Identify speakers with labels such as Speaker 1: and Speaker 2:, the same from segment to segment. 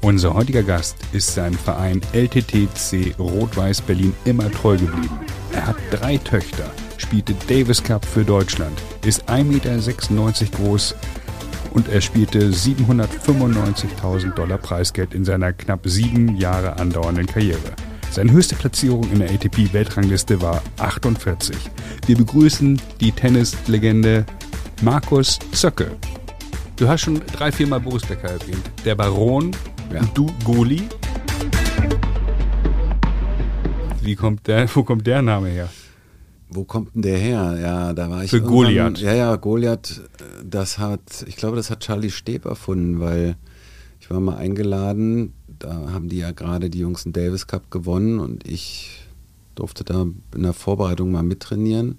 Speaker 1: Unser heutiger Gast ist seinem Verein LTTC Rot-Weiß Berlin immer treu geblieben. Er hat drei Töchter, spielte Davis Cup für Deutschland, ist 1,96 Meter groß und er spielte 795.000 Dollar Preisgeld in seiner knapp sieben Jahre andauernden Karriere. Seine höchste Platzierung in der ATP-Weltrangliste war 48. Wir begrüßen die Tennislegende Markus Zöcke. Du hast schon drei, viermal Boris Becker erwähnt. Der Baron
Speaker 2: Ja.
Speaker 1: du Goli. Wie kommt der, wo kommt der Name her?
Speaker 2: Wo kommt denn der her? Ja, da war ich.
Speaker 1: Für Goliath.
Speaker 2: Ja, ja, Goliath, das hat, ich glaube, das hat Charlie Steb erfunden, weil ich war mal eingeladen, da haben die ja gerade die Jungs den Davis Cup gewonnen und ich durfte da in der Vorbereitung mal mittrainieren.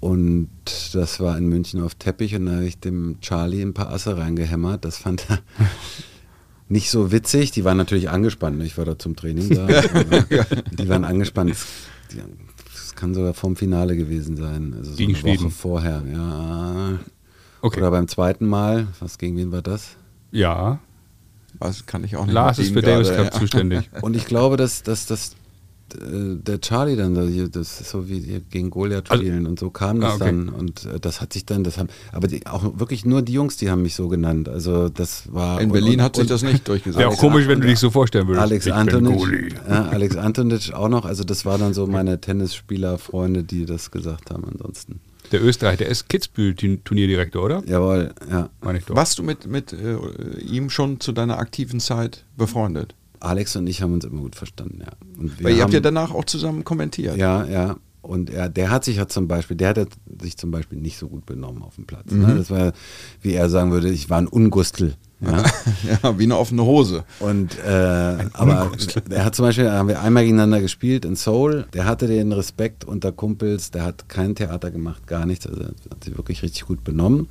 Speaker 2: Und das war in München auf Teppich und da habe ich dem Charlie ein paar Asse reingehämmert. Das fand er nicht so witzig. Die waren natürlich angespannt. ne? Ich war da zum Training da. aber die waren angespannt. Das kann sogar vom Finale gewesen sein. Also so
Speaker 1: Gegen
Speaker 2: eine Woche
Speaker 1: Schweden.
Speaker 2: vorher. Ja.
Speaker 1: Okay.
Speaker 2: Oder beim zweiten Mal. Was gegen wen war das?
Speaker 1: Ja,
Speaker 3: Was kann ich auch nicht
Speaker 1: Lars ist für Davis Cup
Speaker 3: ja.
Speaker 1: zuständig.
Speaker 2: Und ich glaube, dass, dass, dass äh, der Charlie dann, das ist so wie gegen Goliath
Speaker 1: Also-
Speaker 2: spielen und so kam das
Speaker 1: Ah, okay.
Speaker 2: dann und äh, das hat sich dann, das haben, aber die, auch wirklich nur die Jungs, die haben mich so genannt. Also das war
Speaker 3: In
Speaker 2: und-
Speaker 3: Berlin
Speaker 2: und,
Speaker 3: hat sich
Speaker 2: und
Speaker 3: das nicht durchgesetzt.
Speaker 1: Wäre auch komisch, wenn du dich so vorstellen würdest.
Speaker 2: Alex
Speaker 1: Ich bin
Speaker 2: Antonic,
Speaker 1: Goli.
Speaker 2: ja, Alex Antonic auch noch. Also das waren dann so meine Tennisspieler-Freunde, die das gesagt haben. Ansonsten,
Speaker 1: Der Österreicher, der ist Kitzbühel-Turnierdirektor, oder?
Speaker 2: jawohl, ja.
Speaker 1: Meine ich doch.
Speaker 3: Warst du mit, mit äh, ihm schon zu deiner aktiven Zeit befreundet?
Speaker 2: Alex und ich haben uns immer gut verstanden, ja. Und wir
Speaker 3: Weil ihr habt
Speaker 2: haben-
Speaker 3: ja danach auch zusammen kommentiert.
Speaker 2: Ja, ja. Und er, der hat sich ja zum Beispiel, der hat sich zum Beispiel nicht so gut benommen auf dem Platz.
Speaker 3: Mhm.
Speaker 2: Ne? Das war, wie er sagen würde, ich war ein Ungustel. Ja?
Speaker 3: Ja, wie eine offene Hose.
Speaker 2: Und äh, aber er hat zum Beispiel, haben wir einmal gegeneinander gespielt in Seoul. Der hatte den Respekt unter Kumpels, der hat kein Theater gemacht, gar nichts. Also er hat sich wirklich richtig gut benommen.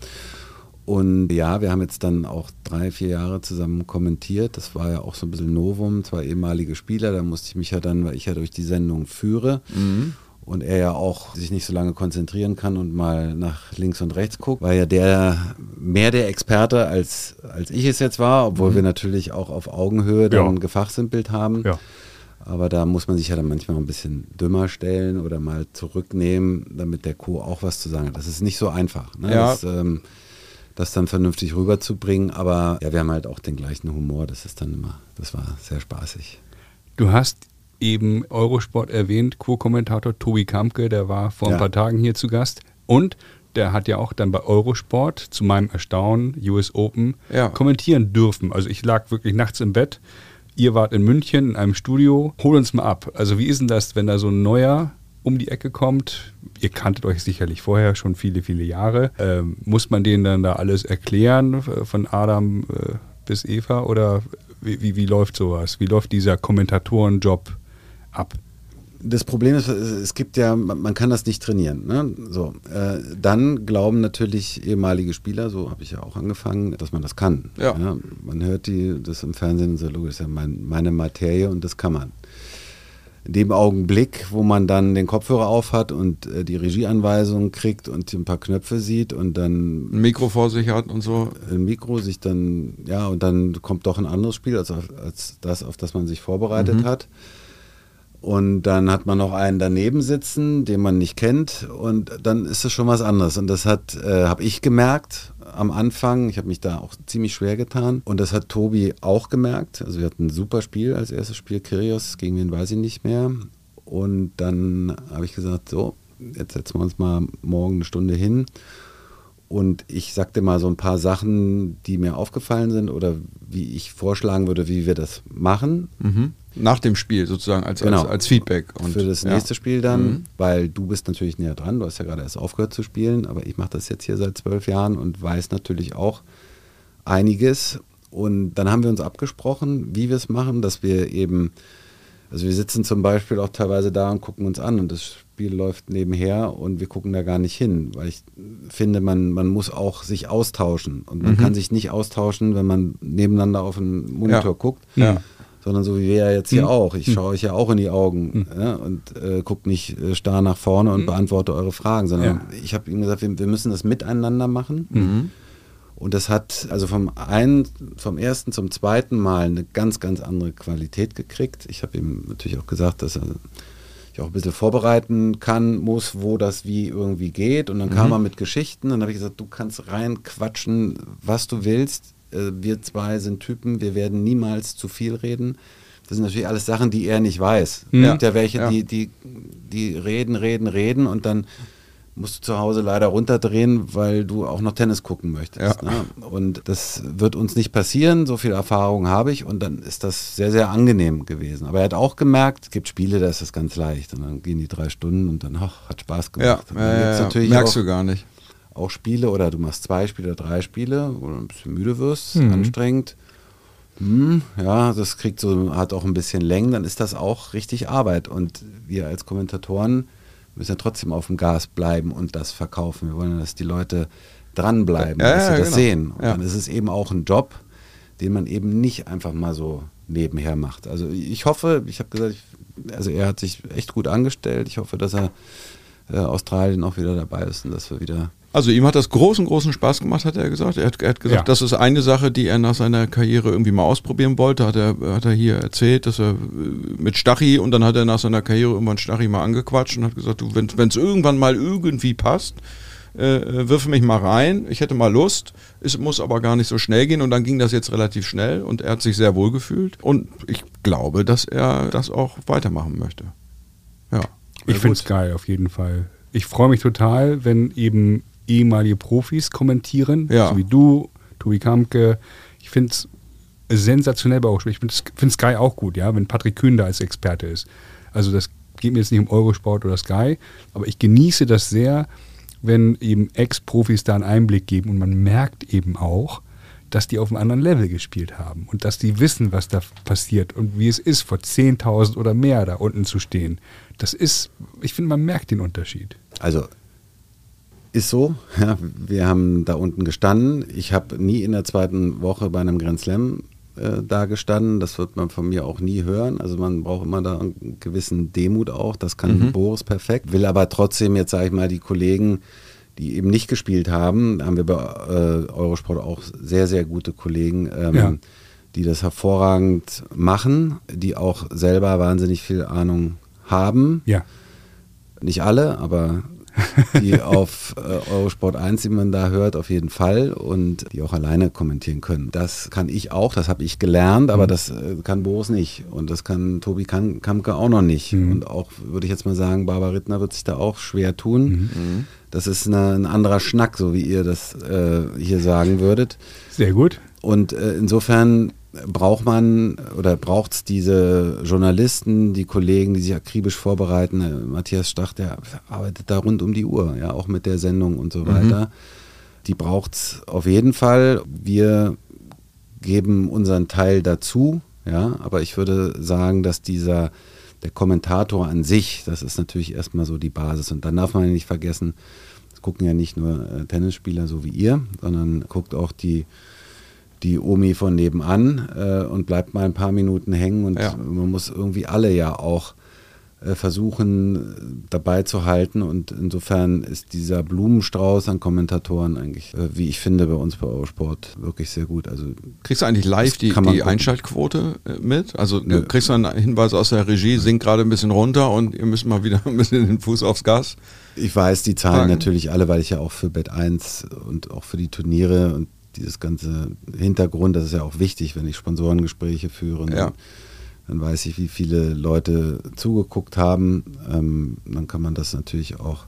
Speaker 2: Und ja, wir haben jetzt dann auch drei, vier Jahre zusammen kommentiert. Das war ja auch so ein bisschen Novum, zwei ehemalige Spieler. Da musste ich mich ja dann, weil ich ja durch die Sendung führe und er ja auch sich nicht so lange konzentrieren kann und mal nach links und rechts guckt, war ja der mehr der Experte als, als ich es jetzt war, obwohl wir natürlich auch auf Augenhöhe dann
Speaker 1: Ja.
Speaker 2: gefachsimpelt haben.
Speaker 1: Ja.
Speaker 2: Aber da muss man sich ja dann manchmal ein bisschen dümmer stellen oder mal zurücknehmen, damit der Co. auch was zu sagen hat. Das ist nicht so einfach, ne?
Speaker 3: Ja.
Speaker 2: das, ähm, das dann vernünftig rüberzubringen. Aber ja, wir haben halt auch den gleichen Humor. Das ist dann immer, das war sehr spaßig.
Speaker 1: Du hast eben Eurosport erwähnt, Co-Kommentator Tobi Kampke, der war vor ein
Speaker 2: Ja.
Speaker 1: paar Tagen hier zu Gast. Und der hat ja auch dann bei Eurosport, zu meinem Erstaunen, US Open,
Speaker 3: Ja.
Speaker 1: kommentieren dürfen. Also ich lag wirklich nachts im Bett. Ihr wart in München in einem Studio. Hol uns mal ab. Also wie ist denn das, wenn da so ein neuer um die Ecke kommt? Ihr kanntet euch sicherlich vorher schon viele, viele Jahre. Ähm, muss man denen dann da alles erklären, äh, von Adam äh, bis Eva? Oder wie, wie, wie läuft sowas? Wie läuft dieser Kommentatorenjob ab?
Speaker 2: Das Problem ist, es gibt ja, man kann das nicht trainieren. Ne? So, äh, dann glauben natürlich ehemalige Spieler, so habe ich ja auch angefangen, dass man das kann.
Speaker 3: Ja.
Speaker 2: man hört die, das im Fernsehen so logisch, ist ja mein, meine Materie und das kann man. In dem Augenblick, wo man dann den Kopfhörer aufhat und äh, die Regieanweisungen kriegt und ein paar Knöpfe sieht und dann
Speaker 3: Ein Mikro vor sich hat und so.
Speaker 2: ein Mikro sich dann, ja, und dann kommt doch ein anderes Spiel als, auf, als das, auf das man sich vorbereitet hat. Und dann hat man noch einen daneben sitzen, den man nicht kennt, und dann ist das schon was anderes. Und das hat, äh, habe ich gemerkt am Anfang. Ich habe mich da auch ziemlich schwer getan. Und das hat Tobi auch gemerkt. Also wir hatten ein super Spiel als erstes Spiel, Kyrgios, gegen wen weiß ich nicht mehr. Und dann habe ich gesagt, so, jetzt setzen wir uns mal morgen eine Stunde hin. Und ich sagte mal so ein paar Sachen, die mir aufgefallen sind oder wie ich vorschlagen würde, wie wir das machen.
Speaker 3: Mhm. Nach dem Spiel sozusagen als,
Speaker 2: Genau.
Speaker 3: als, als Feedback. Und,
Speaker 2: für das
Speaker 3: ja.
Speaker 2: nächste Spiel dann,
Speaker 3: Mhm.
Speaker 2: weil du bist natürlich näher dran. Du hast ja gerade erst aufgehört zu spielen, aber ich mache das jetzt hier seit zwölf Jahren und weiß natürlich auch einiges. Und dann haben wir uns abgesprochen, wie wir es machen, dass wir eben, also wir sitzen zum Beispiel auch teilweise da und gucken uns an und das Spiel läuft nebenher und wir gucken da gar nicht hin, weil ich finde, man, man muss auch sich austauschen und man kann sich nicht austauschen, wenn man nebeneinander auf den Monitor
Speaker 3: Ja.
Speaker 2: guckt.
Speaker 3: Ja.
Speaker 2: Sondern so wie wir ja jetzt hier auch. Ich schaue euch ja auch in die Augen ja, und äh, gucke nicht äh, starr nach vorne und beantworte eure Fragen, sondern ich habe ihm gesagt, wir, wir müssen das miteinander machen. Und das hat also vom einen, vom ersten zum zweiten Mal eine ganz, ganz andere Qualität gekriegt. Ich habe ihm natürlich auch gesagt, dass er ich auch ein bisschen vorbereiten kann, muss, wo das wie irgendwie geht. Und dann mhm. kam er mit Geschichten. Dann habe ich gesagt, du kannst rein quatschen, was du willst. Äh, wir zwei sind Typen, wir werden niemals zu viel reden. Das sind natürlich alles Sachen, die er nicht weiß. Mhm. Es gibt ja welche, ja. Die, die, die reden, reden, reden und dann musst du zu Hause leider runterdrehen, weil du auch noch Tennis gucken möchtest. Ja. Ne? Und das wird uns nicht passieren, so viel Erfahrung habe ich und dann ist das sehr, sehr angenehm gewesen. Aber er hat auch gemerkt, es gibt Spiele, da ist das ganz leicht und dann gehen die drei Stunden und dann ach, hat Spaß gemacht.
Speaker 3: Ja, ja, ja merkst auch, du gar nicht.
Speaker 2: Auch Spiele oder du machst zwei Spiele, drei Spiele, wo du ein bisschen müde wirst, mhm. anstrengend. Hm, ja, das kriegt so, hat auch ein bisschen Längen, dann ist das auch richtig Arbeit. Und wir als Kommentatoren müssen ja trotzdem auf dem Gas bleiben und das verkaufen. Wir wollen, dass die Leute dranbleiben, ja, dass sie ja, das genau. sehen. Und ja. dann ist es eben auch ein Job, den man eben nicht einfach mal so nebenher macht. Also ich hoffe, ich habe gesagt, ich, also er hat sich echt gut angestellt. Ich hoffe, dass er äh, Australien auch wieder dabei ist und dass wir wieder
Speaker 3: also ihm hat das großen, großen Spaß gemacht, hat er gesagt. Er hat, er hat gesagt, ja. das ist eine Sache, die er nach seiner Karriere irgendwie mal ausprobieren wollte. Hat er, hat er hier erzählt, dass er äh, mit Stachy und dann hat er nach seiner Karriere irgendwann Stachy mal angequatscht und hat gesagt, du, wenn es irgendwann mal irgendwie passt, äh, äh, wirf mich mal rein. Ich hätte mal Lust. Es muss aber gar nicht so schnell gehen und dann ging das jetzt relativ schnell und er hat sich sehr wohl gefühlt und ich glaube, dass er das auch weitermachen möchte. Ja.
Speaker 1: Ich finde es geil, auf jeden Fall. Ich freue mich total, wenn eben ehemalige Profis kommentieren, ja. so wie du, Tobi Kamke. Ich finde es sensationell bei Ich finde Sky auch gut, ja, wenn Patrick Kühn da als Experte ist. Also das geht mir jetzt nicht um Eurosport oder Sky, aber ich genieße das sehr, wenn eben Ex-Profis da einen Einblick geben und man merkt eben auch, dass die auf einem anderen Level gespielt haben und dass die wissen, was da passiert und wie es ist, vor 10.000 oder mehr da unten zu stehen. Das ist, ich finde, man merkt den Unterschied.
Speaker 2: Also ist so. Ja, wir haben da unten gestanden. Ich habe nie in der zweiten Woche bei einem Grand Slam äh, da gestanden. Das wird man von mir auch nie hören. Also man braucht immer da einen gewissen Demut auch. Das kann mhm. Boris perfekt. Will aber trotzdem jetzt, sage ich mal, die Kollegen, die eben nicht gespielt haben, haben wir bei äh, Eurosport auch sehr, sehr gute Kollegen. Ähm, ja. die das hervorragend machen, die auch selber wahnsinnig viel Ahnung haben.
Speaker 1: Ja.
Speaker 2: Nicht alle, aber die auf äh, Eurosport 1, die man da hört, auf jeden Fall und die auch alleine kommentieren können. Das kann ich auch, das habe ich gelernt, aber mhm. das äh, kann Boris nicht und das kann Tobi Kamke auch noch nicht. Mhm. Und auch, würde ich jetzt mal sagen, Barbara Rittner wird sich da auch schwer tun. Mhm. Das ist eine, ein anderer Schnack, so wie ihr das äh, hier sagen würdet.
Speaker 1: Sehr gut.
Speaker 2: Und äh, insofern braucht man oder braucht es diese Journalisten, die Kollegen, die sich akribisch vorbereiten. Äh, Matthias Stach, der arbeitet da rund um die Uhr, ja, auch mit der Sendung und so mhm. weiter. Die braucht es auf jeden Fall. Wir geben unseren Teil dazu, ja, aber ich würde sagen, dass dieser der Kommentator an sich, das ist natürlich erstmal so die Basis. Und dann darf man nicht vergessen, es gucken ja nicht nur äh, Tennisspieler so wie ihr, sondern guckt auch die die Omi von nebenan äh, und bleibt mal ein paar Minuten hängen und ja. man muss irgendwie alle ja auch äh, versuchen dabei zu halten und insofern ist dieser Blumenstrauß an Kommentatoren eigentlich, äh, wie ich finde, bei uns bei Eurosport wirklich sehr gut. Also
Speaker 3: kriegst du eigentlich live die, die Einschaltquote äh, mit? Also Nö. kriegst du einen Hinweis aus der Regie, sinkt gerade ein bisschen runter und ihr müsst mal wieder ein bisschen den Fuß aufs Gas.
Speaker 2: Ich weiß die Zahlen Fragen. natürlich alle, weil ich ja auch für Bet 1 und auch für die Turniere und dieses ganze Hintergrund, das ist ja auch wichtig, wenn ich Sponsorengespräche führe. Dann, ja. dann weiß ich, wie viele Leute zugeguckt haben. Ähm, dann kann man das natürlich auch,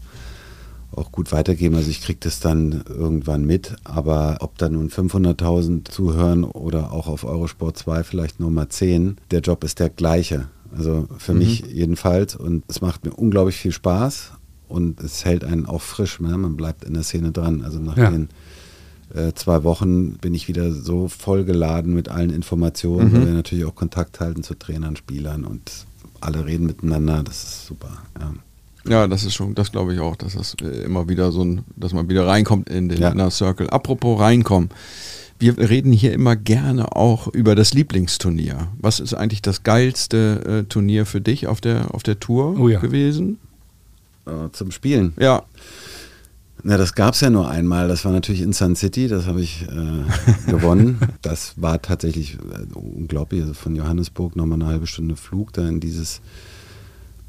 Speaker 2: auch gut weitergeben. Also ich kriege das dann irgendwann mit. Aber ob da nun 500.000 zuhören oder auch auf Eurosport 2 vielleicht nur mal 10, der Job ist der gleiche. Also für mhm. mich jedenfalls. Und es macht mir unglaublich viel Spaß und es hält einen auch frisch. Ne? Man bleibt in der Szene dran. Also nach ja. den äh, zwei Wochen bin ich wieder so vollgeladen mit allen Informationen, mhm. weil wir natürlich auch Kontakt halten zu Trainern, Spielern und alle reden miteinander. Das ist super. Ja.
Speaker 3: Ja, das ist schon, das glaube ich auch, dass das äh, immer wieder so ein, dass man wieder reinkommt in den ja. Inner Circle. Apropos reinkommen. Wir reden hier immer gerne auch über das Lieblingsturnier. Was ist eigentlich das geilste äh, Turnier für dich auf der, auf der Tour oh ja. gewesen?
Speaker 2: Äh, zum Spielen.
Speaker 3: Ja.
Speaker 2: Na, das gab es ja nur einmal. Das war natürlich in Sun City, das habe ich äh, gewonnen. Das war tatsächlich äh, unglaublich. Also von Johannesburg nochmal eine halbe Stunde Flug da in dieses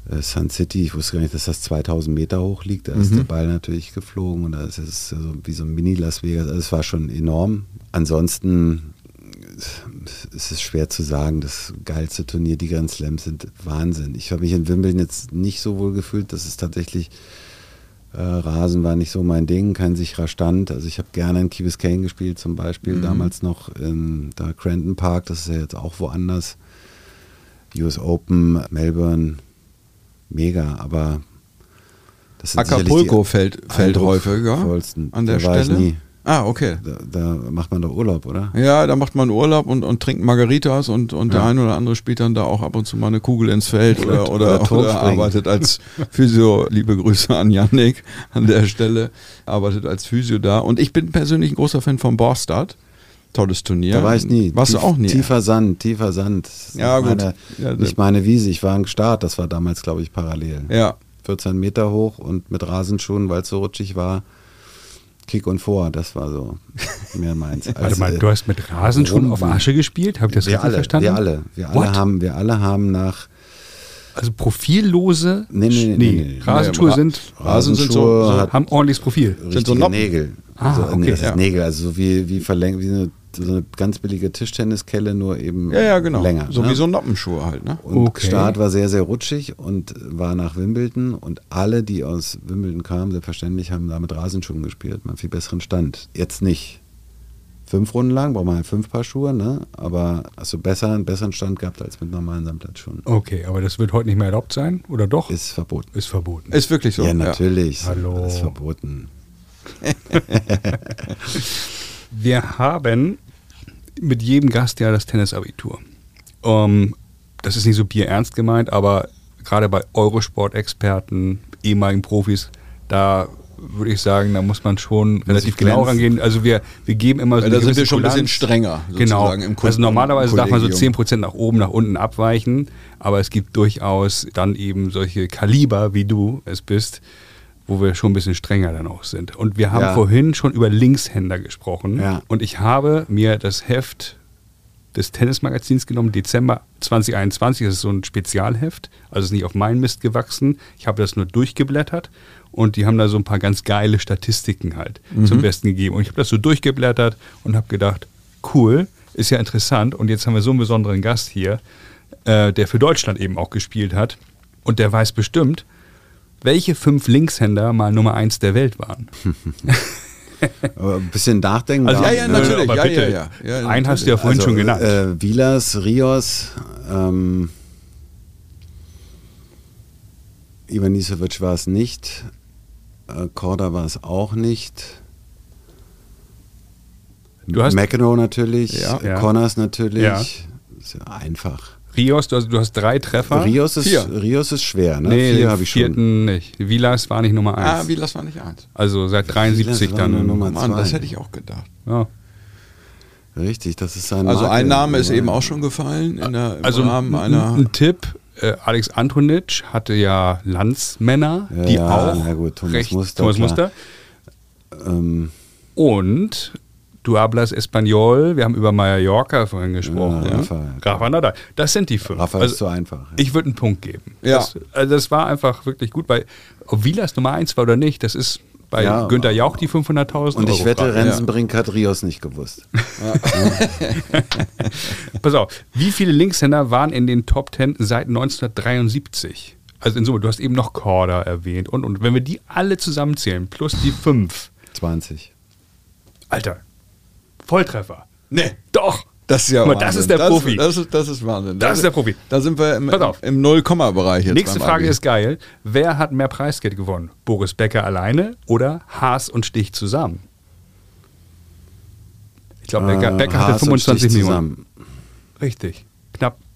Speaker 2: äh, Sun City. Ich wusste gar nicht, dass das 2000 Meter hoch liegt. Da ist
Speaker 3: Mhm.
Speaker 2: der Ball natürlich geflogen und da ist es so wie so ein Mini-Las Vegas. Also es war schon enorm. Ansonsten äh, ist es schwer zu sagen. Das geilste Turnier, die Grand Slams sind Wahnsinn. Ich habe mich in Wimbledon jetzt nicht so wohl gefühlt. Das ist tatsächlich äh, Rasen war nicht so mein Ding, kein sicherer Stand. Also ich habe gerne in Key Biscayne gespielt zum Beispiel,
Speaker 3: Mhm.
Speaker 2: damals noch in da Cranton Park, das ist ja jetzt auch woanders. US Open, Melbourne, mega, aber das sind
Speaker 3: Acapulco fällt, fällt häufiger an der
Speaker 2: ich
Speaker 3: Stelle. Ah, okay.
Speaker 2: Da, da macht man doch Urlaub, oder?
Speaker 3: Ja, da macht man Urlaub und, und trinkt Margaritas und, und der
Speaker 2: Ja.
Speaker 3: eine oder andere spielt dann da auch ab und zu mal eine Kugel ins Feld oder,
Speaker 2: Oder
Speaker 3: oder, oder, arbeitet als Physio. Liebe Grüße an Yannick an der Stelle. Arbeitet als Physio da. Und ich bin persönlich ein großer Fan von Borstad. Tolles Turnier.
Speaker 2: Da war ich nie.
Speaker 3: Warst du
Speaker 2: Tief-
Speaker 3: auch nie?
Speaker 2: Tiefer Sand, tiefer Sand.
Speaker 3: Ja, gut.
Speaker 2: Meine,
Speaker 3: Ja,
Speaker 2: nicht meine Wiese, ich war am Start, das war damals, glaube ich, parallel.
Speaker 3: Ja.
Speaker 2: 14 Meter hoch und mit Rasenschuhen, weil es so rutschig war. Kick und vor, das war so mehr meins.
Speaker 1: Warte
Speaker 2: Als,
Speaker 1: mal, du hast mit Rasenschuhen auf
Speaker 2: Rumsen.
Speaker 1: Asche gespielt? Habe ich das
Speaker 2: wir
Speaker 1: richtig
Speaker 2: alle,
Speaker 1: verstanden?
Speaker 2: wir alle, wir alle
Speaker 1: What?
Speaker 2: haben, wir alle haben nach
Speaker 1: Also profillose
Speaker 2: Nee, nee, nee, nee, nee.
Speaker 1: Rasenschuhe
Speaker 3: Nee,
Speaker 1: sind,
Speaker 3: Rasen sind so-
Speaker 2: Rasenschuhe
Speaker 1: haben ordentliches Profil.
Speaker 2: richtige
Speaker 3: so Noppen.
Speaker 2: Nägel.
Speaker 1: Ah,
Speaker 2: so,
Speaker 1: okay,
Speaker 2: nee, das
Speaker 3: ja.
Speaker 2: ist Nägel, also so wie, wie verlängert, wie eine, so eine ganz billige Tischtenniskelle, nur eben
Speaker 3: Ja, ja, genau.
Speaker 2: länger.
Speaker 3: so
Speaker 2: ne?
Speaker 3: wie so Noppenschuhe halt, ne?
Speaker 2: Und
Speaker 1: Okay.
Speaker 2: Start war sehr, sehr rutschig und war nach Wimbledon und alle, die aus Wimbledon kamen, selbstverständlich haben da mit Rasenschuhen gespielt, man viel besseren Stand. Jetzt nicht fünf Runden lang, braucht man halt fünf Paar Schuhe, ne? aber hast du besser, einen besseren Stand gehabt als mit normalen Sandplatzschuhen.
Speaker 1: Okay, aber das wird heute nicht mehr erlaubt sein, oder doch?
Speaker 2: Ist verboten.
Speaker 1: Ist verboten.
Speaker 3: Ist wirklich so.
Speaker 2: ja, natürlich.
Speaker 1: Hallo.
Speaker 2: Das ist verboten.
Speaker 1: Wir haben mit jedem Gast ja das Tennisabitur. Ähm, das ist nicht so bierernst gemeint, aber gerade bei Eurosport-Experten, ehemaligen Profis, da würde ich sagen, da muss man schon relativ genau rangehen. Also wir, wir geben immer so
Speaker 3: da sind wir schon ein bisschen
Speaker 1: Kulanz.
Speaker 3: strenger,
Speaker 1: Genau. also normalerweise darf man so
Speaker 3: Kollegium.
Speaker 1: 10% nach oben, nach unten abweichen, aber es gibt durchaus dann eben solche Kaliber, wie du es bist, wo wir schon ein bisschen strenger dann auch sind. Und wir haben
Speaker 2: Ja.
Speaker 1: vorhin schon über Linkshänder gesprochen
Speaker 2: Ja.
Speaker 1: und ich habe mir das Heft des Tennismagazins genommen, Dezember 2021. Das ist so ein Spezialheft, also ist nicht auf meinen Mist gewachsen. Ich habe das nur durchgeblättert und die haben da so ein paar ganz geile Statistiken halt zum Besten gegeben. Und ich habe das so durchgeblättert und habe gedacht, cool, ist ja interessant. Und jetzt haben wir so einen besonderen Gast hier, äh, der für Deutschland eben auch gespielt hat. Und der weiß bestimmt, welche fünf Linkshänder mal Nummer eins der Welt waren.
Speaker 2: Aber ein bisschen nachdenken.
Speaker 1: Also-
Speaker 3: Ja, ja,
Speaker 2: ne?
Speaker 3: natürlich. ja,
Speaker 1: bitte.
Speaker 3: ja, ja, ja.
Speaker 1: Einen hast du ja vorhin
Speaker 2: Also,
Speaker 1: schon genannt.
Speaker 2: Äh, Vilas, Rios, ähm, Ivanisevic war es nicht, äh, Korda war es auch nicht.
Speaker 1: Du hast-
Speaker 2: McEnroe natürlich,
Speaker 3: Ja.
Speaker 1: Ja.
Speaker 2: Connors natürlich.
Speaker 1: Ja.
Speaker 2: Ist ja einfach.
Speaker 1: Rios, du hast, du hast drei Treffer.
Speaker 2: Rios ist,
Speaker 3: Vier.
Speaker 2: Rios ist schwer, ne?
Speaker 1: Nee,
Speaker 2: Vier
Speaker 1: den
Speaker 2: habe ich schon.
Speaker 1: vierten nicht. Vilas war nicht Nummer
Speaker 3: Ah,
Speaker 1: eins.
Speaker 3: wie das war nicht eins.
Speaker 1: also seit 73
Speaker 2: Vilas war nur
Speaker 1: dann.
Speaker 2: Nummer
Speaker 3: Mann, das
Speaker 2: zwei.
Speaker 3: hätte ich auch gedacht.
Speaker 1: Ja.
Speaker 2: Richtig, das ist sein
Speaker 3: Also
Speaker 2: Marke.
Speaker 3: ein Name ist eben auch schon gefallen in der, im
Speaker 1: Also
Speaker 3: Rahmen
Speaker 1: ein,
Speaker 3: einer.
Speaker 1: ein Tipp, äh, Alex Antonitsch hatte ja Landsmänner,
Speaker 2: Ja,
Speaker 1: die
Speaker 2: ja,
Speaker 1: auch
Speaker 2: na gut, Thomas
Speaker 1: recht,
Speaker 2: Muster,
Speaker 1: Thomas
Speaker 2: klar.
Speaker 1: Muster
Speaker 2: Ähm,
Speaker 1: und Du hablas Espanol, wir haben über Mallorca vorhin gesprochen.
Speaker 2: Ja,
Speaker 1: Ja,
Speaker 2: Rafa.
Speaker 1: Rafa Nadal. Das sind die fünf.
Speaker 2: Rafa
Speaker 1: Also,
Speaker 2: ist zu einfach. ja.
Speaker 1: ich würde einen Punkt geben.
Speaker 3: Ja.
Speaker 1: Das, also das war einfach wirklich gut, weil ob Vilas Nummer eins war oder nicht, das ist bei
Speaker 2: Ja,
Speaker 1: Günther Jauch die 500.000
Speaker 2: Und ich
Speaker 1: Euro
Speaker 2: wette. Rensenbrink hat Rios nicht gewusst.
Speaker 1: Pass auf, wie viele Linkshänder waren in den Top 10 seit 1973? Also in Summe, du hast eben noch Korda erwähnt und, und wenn wir die alle zusammenzählen, plus die fünf,
Speaker 2: 20.
Speaker 1: Alter, Volltreffer.
Speaker 3: Nee.
Speaker 1: Doch.
Speaker 3: Das ist ja
Speaker 1: mal, das
Speaker 3: Wahnsinn.
Speaker 1: ist der
Speaker 3: das,
Speaker 1: Profi.
Speaker 3: Das ist, das ist Wahnsinn.
Speaker 1: Das ist der Profi.
Speaker 3: Da sind wir im, im Null-Komma-Bereich jetzt.
Speaker 1: Nächste Frage
Speaker 3: Abi.
Speaker 1: ist geil. Wer hat mehr Preisgeld gewonnen? Boris Becker alleine oder Haas und Stich zusammen? Ich glaube, Becker,
Speaker 2: Äh,
Speaker 1: Becker hatte
Speaker 2: Haas und
Speaker 1: 25
Speaker 2: Stich
Speaker 1: Millionen.
Speaker 2: zusammen.
Speaker 1: Richtig.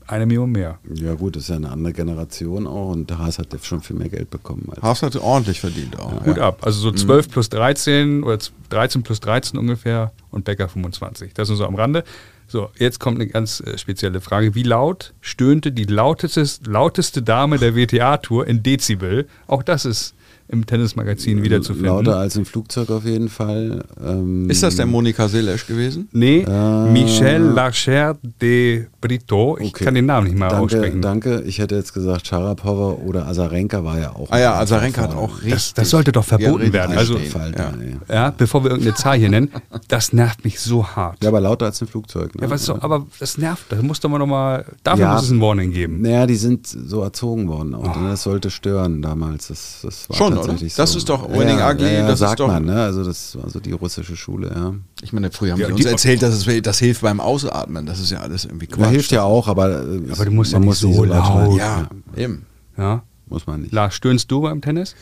Speaker 1: Eine Million mehr.
Speaker 2: Ja gut, das ist ja eine andere Generation auch und der Haas hat ja schon viel mehr Geld bekommen. Als
Speaker 3: Haas hat ordentlich verdient auch.
Speaker 1: Gut
Speaker 3: ja.
Speaker 1: ab. Also so 12 plus 13 oder 13 plus 13 ungefähr und Becker 25. Das nur so am Rande. So, jetzt kommt eine ganz äh, spezielle Frage. Wie laut stöhnte die lauteste, lauteste Dame der WTA-Tour in Dezibel? Auch das ist im Tennismagazin wiederzufinden.
Speaker 2: Lauter als im Flugzeug auf jeden Fall. Ähm,
Speaker 3: Ist das der Monika Seles gewesen?
Speaker 1: Nee,
Speaker 2: Äh,
Speaker 1: Michel Larcher de Brito. Ich
Speaker 2: Okay.
Speaker 1: kann den Namen nicht mal
Speaker 2: danke,
Speaker 1: aussprechen.
Speaker 2: danke. Ich hätte jetzt gesagt, Sharapova oder Azarenka war ja auch.
Speaker 3: Ah ja, Azarenka hat auch richtig.
Speaker 1: das sollte doch verboten werden. Also-
Speaker 3: ja.
Speaker 2: ja.
Speaker 1: Ja, bevor wir irgendeine Zahl hier nennen, das nervt mich so hart.
Speaker 2: ja, aber lauter als im Flugzeug. Ne?
Speaker 1: Ja, was so, aber das nervt, das muss doch mal nochmal, dafür
Speaker 2: Ja.
Speaker 1: muss es ein Warning geben.
Speaker 2: Naja, die sind so erzogen worden auch. ne? Das sollte stören damals. Das, das war
Speaker 3: Schon, oder?
Speaker 2: tatsächlich
Speaker 3: Das
Speaker 2: so.
Speaker 3: ist doch Winning AG,
Speaker 2: Ja, ja,
Speaker 3: das ist
Speaker 2: sagt
Speaker 3: doch-
Speaker 2: man, ne? Also das war so die russische Schule, ja.
Speaker 3: Ich meine, früher haben
Speaker 1: Ja,
Speaker 3: die uns
Speaker 1: die-
Speaker 3: erzählt, dass es, das hilft beim Ausatmen. Das ist ja alles irgendwie Quatsch.
Speaker 2: Ja, hilft ja auch, aber,
Speaker 1: Aber du musst ja
Speaker 2: man
Speaker 1: nicht
Speaker 2: muss
Speaker 1: so
Speaker 2: laut.
Speaker 3: Ja, eben.
Speaker 1: Ja.
Speaker 2: Muss man nicht.
Speaker 1: Lars, stöhnst du beim Tennis?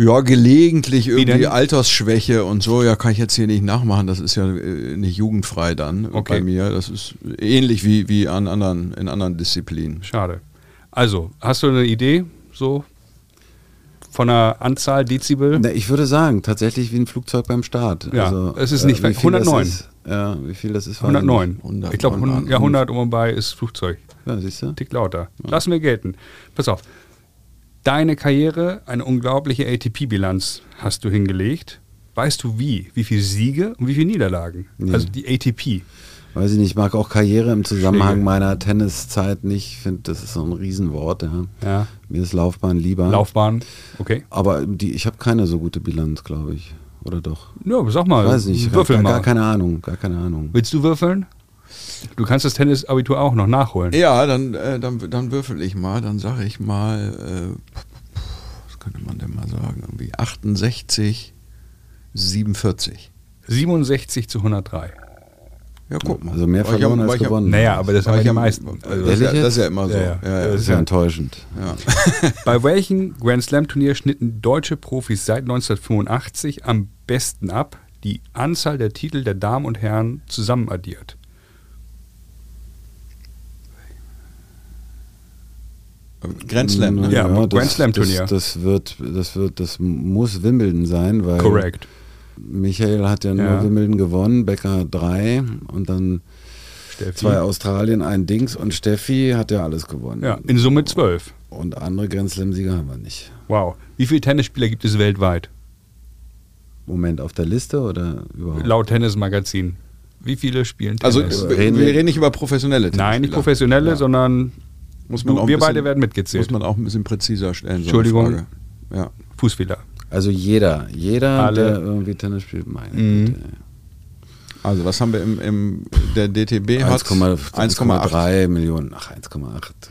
Speaker 3: Ja, gelegentlich irgendwie? Altersschwäche und so, ja, kann ich jetzt hier nicht nachmachen. Das ist ja äh, nicht jugendfrei dann
Speaker 1: Okay.
Speaker 3: bei mir. Das ist ähnlich wie, wie an anderen, in anderen Disziplinen.
Speaker 1: Schade. Also, hast du eine Idee, so von der Anzahl Dezibel?
Speaker 2: Na, ich würde sagen, tatsächlich wie ein Flugzeug beim Start.
Speaker 1: Ja,
Speaker 2: also,
Speaker 1: es ist nicht weg.
Speaker 2: viel das
Speaker 1: 109.
Speaker 2: Ist, ja, wie viel das ist. weiß ich nicht.
Speaker 1: 109.
Speaker 3: 100
Speaker 1: ich glaube,
Speaker 3: Mann.
Speaker 1: ja, 100 um und bei ist Flugzeug.
Speaker 2: Ja, siehst du?
Speaker 1: Tick lauter. Lassen wir gelten. Pass auf. Deine Karriere, eine unglaubliche ATP-Bilanz hast du hingelegt. Weißt du wie? Wie viele Siege und wie viele Niederlagen?
Speaker 2: Nee.
Speaker 1: Also die ATP.
Speaker 2: Weiß ich nicht, ich mag auch Karriere im Zusammenhang
Speaker 1: Schläge.
Speaker 2: meiner Tenniszeit nicht. Ich finde, das ist so ein Riesenwort. Ja.
Speaker 1: Ja.
Speaker 2: Mir ist Laufbahn lieber.
Speaker 1: Laufbahn. Okay.
Speaker 2: Aber die, ich habe keine so gute Bilanz, glaube ich. Oder doch?
Speaker 1: Ja, sag mal.
Speaker 2: Ich weiß nicht, ich
Speaker 1: Würfel
Speaker 2: gar,
Speaker 1: mal.
Speaker 2: gar keine Ahnung, gar keine Ahnung.
Speaker 1: Willst du würfeln? Du kannst das Tennisabitur auch noch nachholen.
Speaker 3: Ja, dann, äh, dann, dann würfel ich mal, dann sage ich mal, äh, was könnte man denn mal sagen, irgendwie 68, 47.
Speaker 1: 67 zu 103.
Speaker 3: Ja, guck mal.
Speaker 2: Also mehr verloren als gewonnen.
Speaker 1: Naja, aber das
Speaker 3: war
Speaker 1: haben die
Speaker 3: am-
Speaker 1: meisten.
Speaker 3: Also das, ist ja, das ist ja immer so.
Speaker 1: Ja,
Speaker 3: Ja,
Speaker 1: ja.
Speaker 3: ja,
Speaker 2: Das ist ja enttäuschend.
Speaker 3: ja.
Speaker 1: Bei welchem Grand Slam Turnier schnitten deutsche Profis seit 1985 am besten ab, die Anzahl der Titel der Damen und Herren zusammen addiert?
Speaker 3: Grand Slam. Ne?
Speaker 1: Ja, Grand
Speaker 2: das-
Speaker 1: Slam Turnier.
Speaker 2: Das, das wird, das wird, das muss Wimbledon sein, weil
Speaker 1: Correct.
Speaker 2: Michael hat ja nur
Speaker 1: Ja.
Speaker 2: Wimbledon gewonnen, Becker drei und dann
Speaker 1: Steffi.
Speaker 2: zwei Australien, ein Dings und Steffi hat ja alles gewonnen.
Speaker 1: Ja, in Summe 12.
Speaker 2: Und andere Grand Slam-Sieger haben wir nicht.
Speaker 1: Wow. Wie viele Tennisspieler gibt es weltweit?
Speaker 2: Moment, auf der Liste oder überhaupt?
Speaker 1: Laut Tennismagazin. Wie viele spielen
Speaker 3: Also
Speaker 1: Tennis?
Speaker 3: wir,
Speaker 2: reden
Speaker 3: wir
Speaker 2: wir-
Speaker 3: reden nicht über professionelle
Speaker 1: Nein, nicht professionelle,
Speaker 3: Ja.
Speaker 1: sondern
Speaker 3: Muss man
Speaker 1: du,
Speaker 3: auch
Speaker 1: wir
Speaker 3: bisschen-
Speaker 1: beide werden mitgezählt.
Speaker 3: Muss man auch ein bisschen präziser stellen. so eine
Speaker 1: Entschuldigung.
Speaker 3: Frage. Ja.
Speaker 1: Fußfehler.
Speaker 2: Also jeder, jeder,
Speaker 1: Alle.
Speaker 2: der irgendwie Tennis spielt, meine
Speaker 1: Mhm.
Speaker 2: Güte.
Speaker 3: Also was haben wir im, im der DTB hat
Speaker 2: 1,8
Speaker 3: 1,8.
Speaker 2: 1,3 Millionen, ach 1,8,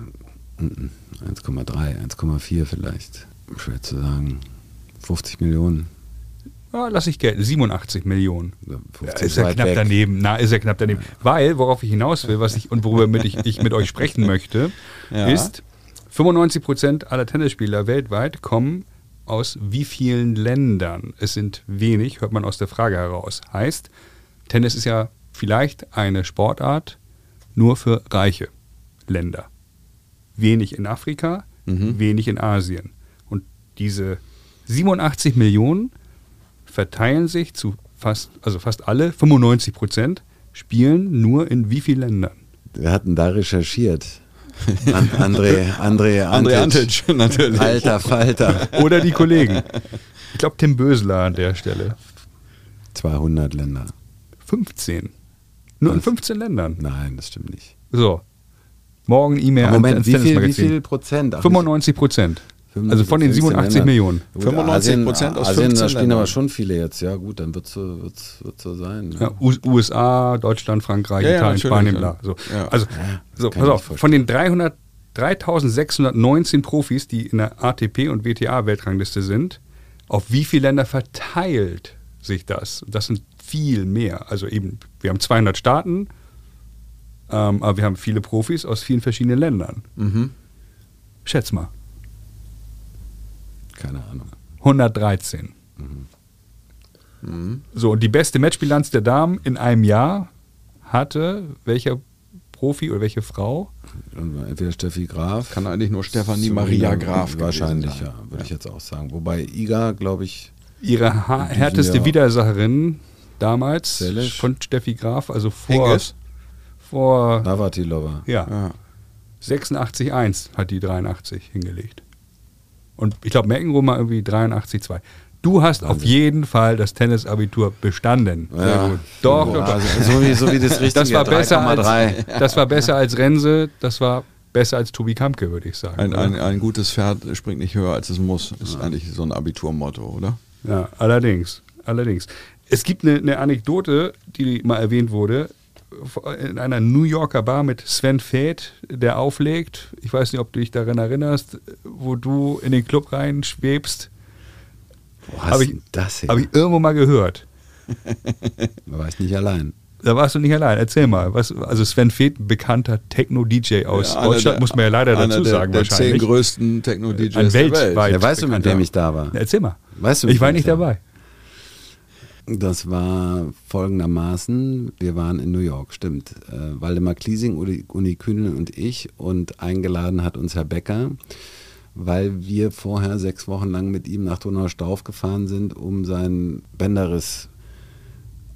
Speaker 2: Mhm. 1,3, 1,4 vielleicht, schwer zu sagen, 50 Millionen.
Speaker 1: Ja, lass ich gelten. 87 Millionen.
Speaker 2: Ja,
Speaker 1: Ja,
Speaker 2: 50
Speaker 1: ist ja knapp
Speaker 2: weg.
Speaker 1: daneben. Na, ist ja knapp daneben. Weil, worauf ich hinaus will, was ich und worüber mit ich, ich mit euch sprechen möchte,
Speaker 3: Ja.
Speaker 1: ist, 95% aller Tennisspieler weltweit kommen aus wie vielen Ländern? Es sind wenig, hört man aus der Frage heraus. Heißt, Tennis ist ja vielleicht eine Sportart nur für reiche Länder. Wenig in Afrika,
Speaker 3: Mhm.
Speaker 1: wenig in Asien. Und diese 87 Millionen verteilen sich zu fast, also fast alle, 95 Prozent, spielen nur in wie vielen Ländern?
Speaker 2: Wir hatten da recherchiert. An, André, André,
Speaker 3: André
Speaker 2: Antic.
Speaker 3: Antic, natürlich.
Speaker 2: Alter Falter.
Speaker 1: Oder die Kollegen. Ich glaube, Tim Bösler an der Stelle.
Speaker 2: 200 Länder.
Speaker 1: 15. Nur in
Speaker 2: Was?
Speaker 1: 15 Ländern.
Speaker 2: Nein, das stimmt nicht.
Speaker 1: So. Morgen E-Mail an-
Speaker 2: Moment, wie viel, wie viel Prozent? Ach,
Speaker 1: 95 Prozent. Also von den 87
Speaker 2: Ländern.
Speaker 1: Millionen.
Speaker 2: Gut,
Speaker 3: 95%
Speaker 2: Asien,
Speaker 3: aus
Speaker 2: Asien,
Speaker 3: 15
Speaker 2: da spielen
Speaker 3: Ländern.
Speaker 2: aber schon viele jetzt. Ja gut, dann wird es so, wird's, wird's so sein.
Speaker 1: Ja, U USA, Deutschland, Frankreich,
Speaker 3: Ja, ja,
Speaker 1: Italien,
Speaker 3: natürlich,
Speaker 1: Spanien,
Speaker 3: ja.
Speaker 1: bla. So.
Speaker 3: Ja.
Speaker 1: Also, so, pass auf, von den 300, 3619 Profis, die in der ATP und WTA-Weltrangliste sind, auf wie viele Länder verteilt sich das? Das sind viel mehr. Also eben, wir haben 200 Staaten, ähm, aber wir haben viele Profis aus vielen verschiedenen Ländern.
Speaker 3: Mhm.
Speaker 1: Schätz mal,
Speaker 2: Keine Ahnung.
Speaker 1: 113.
Speaker 3: Mhm.
Speaker 1: So, und die beste Matchbilanz der Damen in einem Jahr hatte welcher Profi oder welche Frau?
Speaker 2: Entweder Steffi Graf.
Speaker 3: Kann eigentlich nur Stefanie
Speaker 2: So,
Speaker 3: Maria
Speaker 2: ja,
Speaker 3: Graf
Speaker 2: Wahrscheinlich,
Speaker 3: sein.
Speaker 2: ja, würde ich jetzt auch sagen. Wobei Iga, glaube ich,
Speaker 1: Ihre ha- härteste. Widersacherin damals
Speaker 2: Selisch.
Speaker 1: von Steffi Graf, also vor,
Speaker 3: Hingis?
Speaker 1: vor
Speaker 2: Navratilova.
Speaker 1: ja,
Speaker 3: Ja.
Speaker 1: 86-1 hat die 83 hingelegt. Und ich glaube, Meckenrohr mal irgendwie 83,2. Du hast auf jeden Fall das Tennisabitur bestanden. Sehr
Speaker 2: Ja.
Speaker 1: gut. Doch, doch, doch.
Speaker 2: Also, so, wie, so wie das richtige
Speaker 1: Das war, besser
Speaker 2: 3,3.
Speaker 1: als, das war besser als Rense, das war besser als Tobi Kampke, würde ich sagen.
Speaker 3: Ein, ein, ein gutes Pferd springt nicht höher, als es muss. Ist eigentlich so ein Abiturmotto, oder?
Speaker 1: Ja, allerdings. Allerdings. Es gibt eine, eine Anekdote, die mal erwähnt wurde, in einer New Yorker Bar mit Sven Feth, der auflegt. Ich weiß nicht, ob du dich daran erinnerst, wo du in den Club reinschwebst.
Speaker 2: Wo hast
Speaker 1: ich-
Speaker 2: das her?
Speaker 1: Habe ich irgendwo mal gehört.
Speaker 2: Da war ich nicht allein.
Speaker 1: Da warst du nicht allein. Erzähl mal. Was, also Sven Feth, ein bekannter Techno-DJ aus
Speaker 3: Ja,
Speaker 1: Deutschland,
Speaker 3: der-
Speaker 1: muss man ja leider dazu
Speaker 3: der,
Speaker 1: sagen
Speaker 3: der zehn
Speaker 1: wahrscheinlich.
Speaker 3: größten Techno-DJs der Welt.
Speaker 2: Ja, weißt du, mit wem ich da war?
Speaker 1: Erzähl mal.
Speaker 2: Weißt du,
Speaker 1: ich war nicht dabei.
Speaker 2: Das war folgendermaßen, wir waren in New York, stimmt. Äh, Waldemar Kliesing, Uli, Uni Kühnel und ich und eingeladen hat uns Herr Becker, weil wir vorher sechs Wochen lang mit ihm nach Donaustauf gefahren sind, um seinen Bänderriss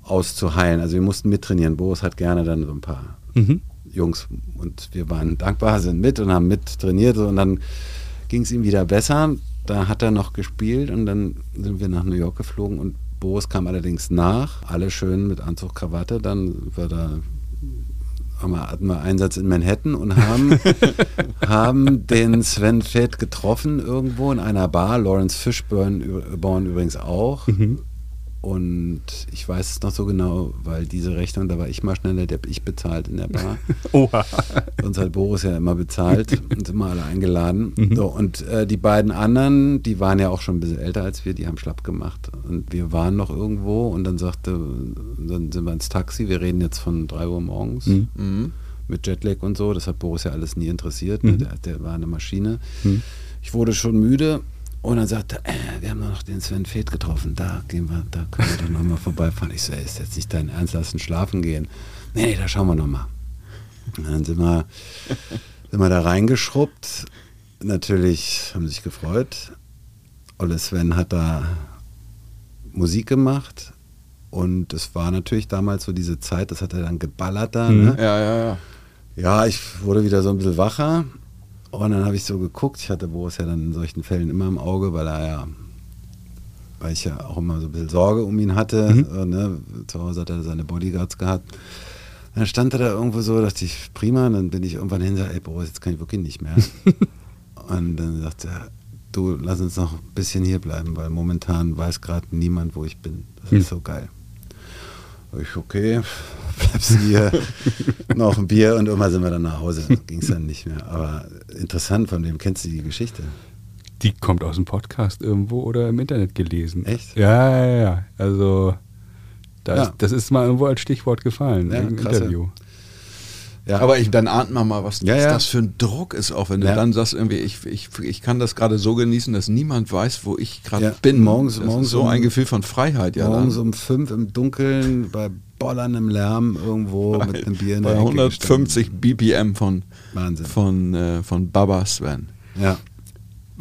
Speaker 2: auszuheilen. Also wir mussten mittrainieren. Boris hat gerne dann so ein paar
Speaker 1: Mhm.
Speaker 2: Jungs und wir waren dankbar, sind mit und haben mit trainiert und dann ging es ihm wieder besser. Da hat er noch gespielt und dann sind wir nach New York geflogen und Boris kam allerdings nach, alle schön mit Anzug, Krawatte, dann war da haben wir, hatten wir Einsatz in Manhattan und haben, haben den Sven Fett getroffen irgendwo in einer Bar, Lawrence Fishburne übrigens auch. Und ich weiß es noch so genau, weil diese Rechnung, da war ich mal schneller, der ich bezahlt in der Bar.
Speaker 1: Oha.
Speaker 2: Sonst hat Boris ja immer bezahlt und sind immer alle eingeladen. So, und äh, die beiden anderen, die waren ja auch schon ein bisschen älter als wir, die haben schlapp gemacht. Und wir waren noch irgendwo und dann sagte, dann sind wir ins Taxi, wir reden jetzt von 3 Uhr morgens
Speaker 3: Mhm.
Speaker 2: mit Jetlag und so. Das hat Boris ja alles nie interessiert. Ne? Der, der war eine Maschine.
Speaker 1: Mhm.
Speaker 2: Ich wurde schon müde und dann sagte er, äh, wir haben noch den Sven Feth getroffen. Da gehen wir, da können wir doch nochmal vorbeifahren. Ich so, ist jetzt nicht dein Ernst, lass uns schlafen gehen. Nee, nee, da schauen wir nochmal. Dann sind wir, sind wir da reingeschrubbt. Natürlich haben sie sich gefreut. Olle Sven hat da Musik gemacht. Und es war natürlich damals so diese Zeit, das hat er dann geballert da.
Speaker 1: Mhm.
Speaker 2: Ne?
Speaker 3: Ja, ja, ja.
Speaker 2: Ja, ich wurde wieder so ein bisschen wacher. Und dann habe ich so geguckt. Ich hatte Boris ja dann in solchen Fällen immer im Auge, weil er ja, weil ich ja auch immer so ein bisschen Sorge um ihn hatte.
Speaker 1: Mhm.
Speaker 2: Äh, ne? Zu Hause hat er seine Bodyguards gehabt. Dann stand er da irgendwo so, dachte ich, prima. Und dann bin ich irgendwann hin und sagte, ey Boris, jetzt kann ich wirklich nicht mehr. und dann sagte er, du, lass uns noch ein bisschen hier bleiben, weil momentan weiß gerade niemand, wo ich bin. Das ist
Speaker 1: Hm.
Speaker 2: so geil. Ich, okay, bleibst du hier, noch ein Bier und irgendwann sind wir dann nach Hause. Ging es dann nicht mehr. Aber interessant, von wem kennst du die Geschichte?
Speaker 1: Die kommt aus dem Podcast irgendwo oder im Internet gelesen.
Speaker 2: Echt?
Speaker 1: Ja, ja, ja. Also, da
Speaker 2: Ja.
Speaker 1: Das ist mal irgendwo als Stichwort gefallen
Speaker 2: Ja,
Speaker 1: im
Speaker 2: krass, ja.
Speaker 1: Interview.
Speaker 2: Ja,
Speaker 3: Aber ich, dann ahnt man mal, was
Speaker 2: Ja, ja.
Speaker 3: das für ein Druck ist, auch wenn du dann sagst, irgendwie, ich, ich, ich kann das gerade so genießen, dass niemand weiß, wo ich gerade bin.
Speaker 2: morgens-
Speaker 3: das
Speaker 2: morgens
Speaker 3: ist so
Speaker 2: um-
Speaker 3: ein Gefühl von Freiheit, ja.
Speaker 2: morgens
Speaker 3: dann.
Speaker 2: um fünf im Dunkeln bei bollerndem Lärm irgendwo mit einem Bier in
Speaker 3: bei
Speaker 2: der Ecke
Speaker 3: 150 BPM von,
Speaker 2: Wahnsinn.
Speaker 3: von, äh, von Baba Sven.
Speaker 2: gestanden. Ja.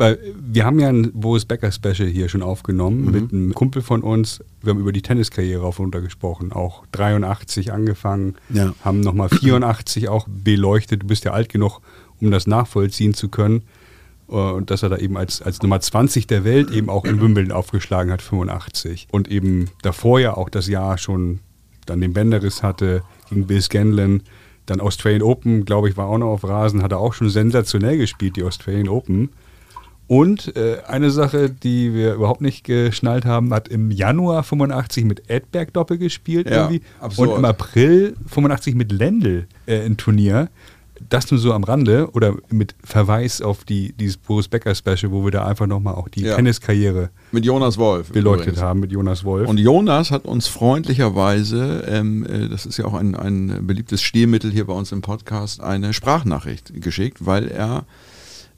Speaker 1: Weil wir haben ja ein Boris Becker Special hier schon aufgenommen
Speaker 2: Mhm.
Speaker 1: mit einem Kumpel von uns. Wir haben über die Tenniskarriere auf und runter gesprochen. Auch 83 angefangen,
Speaker 2: Ja.
Speaker 1: haben nochmal 84 auch beleuchtet. Du bist ja alt genug, um das nachvollziehen zu können. Äh, Und dass er da eben als, als Nummer 20 der Welt eben auch in Wimbledon aufgeschlagen hat, 85. Und eben davor ja auch das Jahr schon dann den Bänderriss hatte gegen Bill Scanlon. Dann Australian Open, glaube ich, war auch noch auf Rasen, hat er auch schon sensationell gespielt, die Australian Open. Und äh, eine Sache, die wir überhaupt nicht geschnallt haben, hat im Januar 85 mit Edberg Doppel gespielt
Speaker 3: Ja,
Speaker 1: irgendwie
Speaker 3: absurd.
Speaker 1: und im April 85 mit Lendl äh, ein Turnier. Das nur so am Rande oder mit Verweis auf die, dieses Boris Becker Special, wo wir da einfach nochmal auch die
Speaker 3: Ja.
Speaker 1: Tenniskarriere
Speaker 3: Mit Jonas Wolf.
Speaker 1: beleuchtet
Speaker 3: übrigens.
Speaker 1: haben mit Jonas Wolf.
Speaker 3: Und Jonas hat uns freundlicherweise, ähm, äh, das ist ja auch ein, ein beliebtes Stilmittel hier bei uns im Podcast, eine Sprachnachricht geschickt, weil er,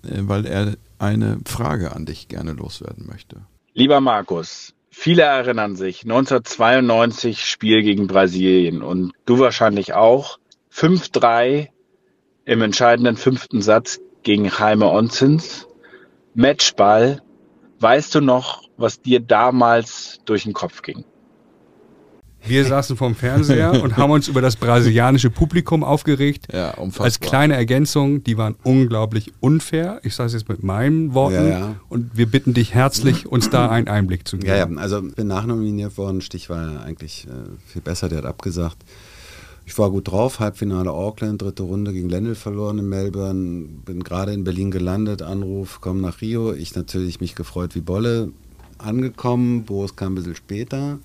Speaker 3: weil er eine Frage an dich gerne loswerden möchte.
Speaker 4: Lieber Markus, viele erinnern sich 1992 Spiel gegen Brasilien und du wahrscheinlich auch. 5-3 im entscheidenden fünften Satz gegen Jaime Onsens. Matchball. Weißt du noch, was dir damals durch den Kopf ging?
Speaker 1: Wir saßen vorm Fernseher und haben uns über das brasilianische Publikum aufgeregt.
Speaker 3: Ja, unfassbar.
Speaker 1: Als kleine Ergänzung, die waren unglaublich unfair. Ich sage es jetzt mit meinen Worten.
Speaker 2: Ja, ja.
Speaker 1: Und wir bitten dich herzlich, uns da einen Einblick zu geben.
Speaker 2: Ja, ja, also ich bin nachnominiert worden. Stich war eigentlich äh, viel besser, der hat abgesagt. Ich war gut drauf, Halbfinale Auckland, dritte Runde gegen Lendl verloren in Melbourne, bin gerade in Berlin gelandet, Anruf, komm nach Rio. Ich natürlich mich gefreut wie Bolle, angekommen, Boris kam ein bisschen später,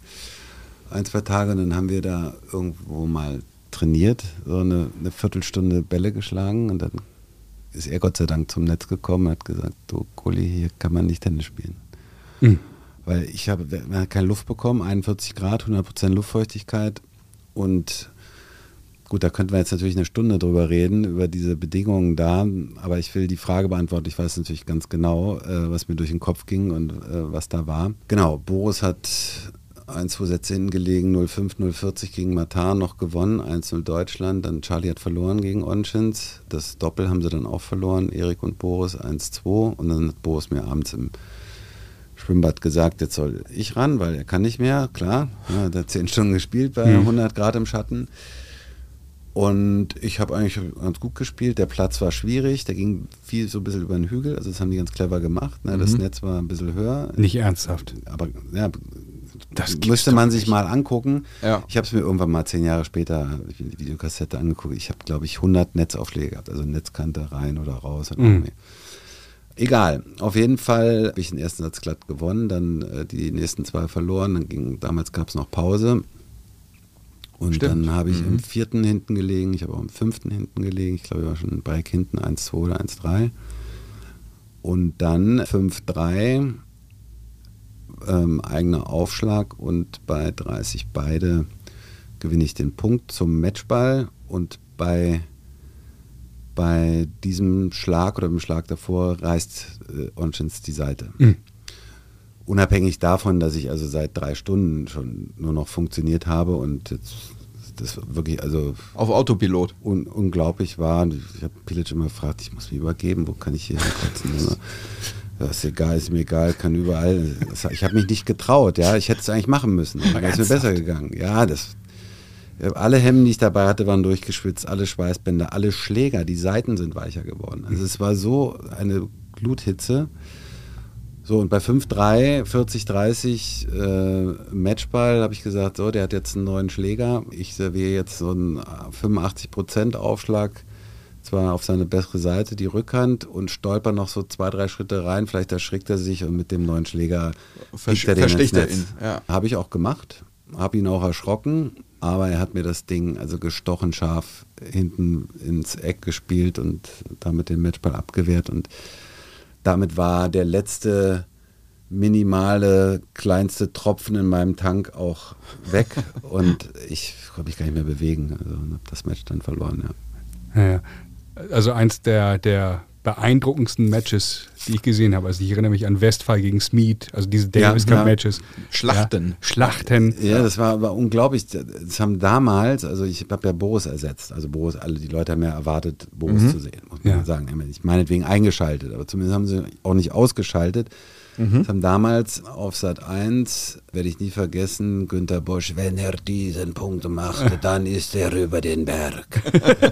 Speaker 2: ein, zwei Tage, und dann haben wir da irgendwo mal trainiert, so eine, eine Viertelstunde Bälle geschlagen und dann ist er Gott sei Dank zum Netz gekommen und hat gesagt, du Kuli, hier kann man nicht Tennis spielen.
Speaker 1: Mhm.
Speaker 2: Weil ich habe keine Luft bekommen, 41 Grad, 100% Luftfeuchtigkeit und Gut, da könnten wir jetzt natürlich eine Stunde drüber reden, über diese Bedingungen da, aber ich will die Frage beantworten. Ich weiß natürlich ganz genau, äh, was mir durch den Kopf ging und äh, was da war. Genau, Boris hat ein, zwei Sätze hinten gelegen, 05, 040 gegen Matar noch gewonnen, 1-0 Deutschland, dann Charlie hat verloren gegen Onschins, das Doppel haben sie dann auch verloren, Erik und Boris 1-2 und dann hat Boris mir abends im Schwimmbad gesagt, jetzt soll ich ran, weil er kann nicht mehr, klar, ja, hat 10 Stunden gespielt bei
Speaker 1: Mhm.
Speaker 2: 100 Grad im Schatten. Und ich habe eigentlich ganz gut gespielt. Der Platz war schwierig, der ging viel so ein bisschen über den Hügel. Also das haben die ganz clever gemacht. Ne? Das
Speaker 3: Mhm.
Speaker 2: Netz war ein bisschen höher.
Speaker 1: Nicht ernsthaft.
Speaker 2: Aber ja,
Speaker 1: Das
Speaker 2: müsste man sich
Speaker 1: nicht.
Speaker 2: mal angucken.
Speaker 3: Ja.
Speaker 2: Ich habe es mir irgendwann mal zehn Jahre später die Videokassette angeguckt. Ich habe, glaube ich, 100 Netzaufschläge gehabt. Also Netzkante rein oder raus.
Speaker 1: Mhm.
Speaker 2: Egal. Auf jeden Fall habe ich den ersten Satz glatt gewonnen, dann äh, die nächsten zwei verloren. Dann ging, damals gab es noch Pause. Und
Speaker 3: Stimmt.
Speaker 2: dann habe ich
Speaker 3: Mhm.
Speaker 2: im vierten hinten gelegen, ich habe auch im fünften hinten gelegen. Ich glaube, ich war schon ein Break hinten, 1-2 oder 1-3. Und dann 5-3, ähm, eigener Aufschlag und bei 30 beide gewinne ich den Punkt zum Matchball und bei, bei diesem Schlag oder dem Schlag davor reißt äh, Onchins die Seite.
Speaker 1: Mhm.
Speaker 2: Unabhängig davon, dass ich also seit drei Stunden schon nur noch funktioniert habe und jetzt das wirklich also
Speaker 3: Auf Autopilot.
Speaker 2: un unglaublich war. Und Ich habe Pilic immer gefragt, ich muss mich übergeben, wo kann ich hier hinkotzen? Ja, ist egal, ist mir egal, kann überall. Das- Ich habe mich nicht getraut, ja. Ich hätte es eigentlich machen müssen. Dann wäre es mir besser gegangen. Ja, das. ja, Alle Hemden, die ich dabei hatte, waren durchgeschwitzt, alle Schweißbänder, alle Schläger, die Seiten sind weicher geworden. Also es war so eine Gluthitze. So, und bei 5-3, 40-30 äh, Matchball habe ich gesagt, so, der hat jetzt einen neuen Schläger. Ich serviere jetzt so einen 85% Aufschlag, zwar auf seine bessere Seite, die Rückhand, und stolper noch so zwei, drei Schritte rein. Vielleicht erschrickt er sich und mit dem neuen Schläger
Speaker 3: Versch-
Speaker 2: er den
Speaker 3: versticht er ihn, ja.
Speaker 2: Habe ich auch gemacht, habe ihn auch erschrocken, aber er hat mir das Ding also gestochen scharf hinten ins Eck gespielt und damit den Matchball abgewehrt und damit war der letzte minimale, kleinste Tropfen in meinem Tank auch weg und ich konnte mich gar nicht mehr bewegen. Also habe das Match dann verloren, ja.
Speaker 1: Ja, ja. Also eins der, der beeindruckendsten Matches, die ich gesehen habe. Also ich erinnere mich an Westphal gegen Smead, also diese Davis Cup
Speaker 2: ja.
Speaker 1: Matches.
Speaker 3: Schlachten.
Speaker 1: Ja, Schlachten.
Speaker 2: Ja, das war aber unglaublich. Das haben damals, also ich habe ja Boris ersetzt. Also Boris, alle die Leute haben ja erwartet, Boris zu sehen, muss man
Speaker 1: Ja.
Speaker 2: sagen. Nicht meinetwegen eingeschaltet, aber zumindest haben sie auch nicht ausgeschaltet. Das haben damals auf Sat 1, werde ich nie vergessen, Günter Bosch, wenn er diesen Punkt macht, dann ist er über den Berg.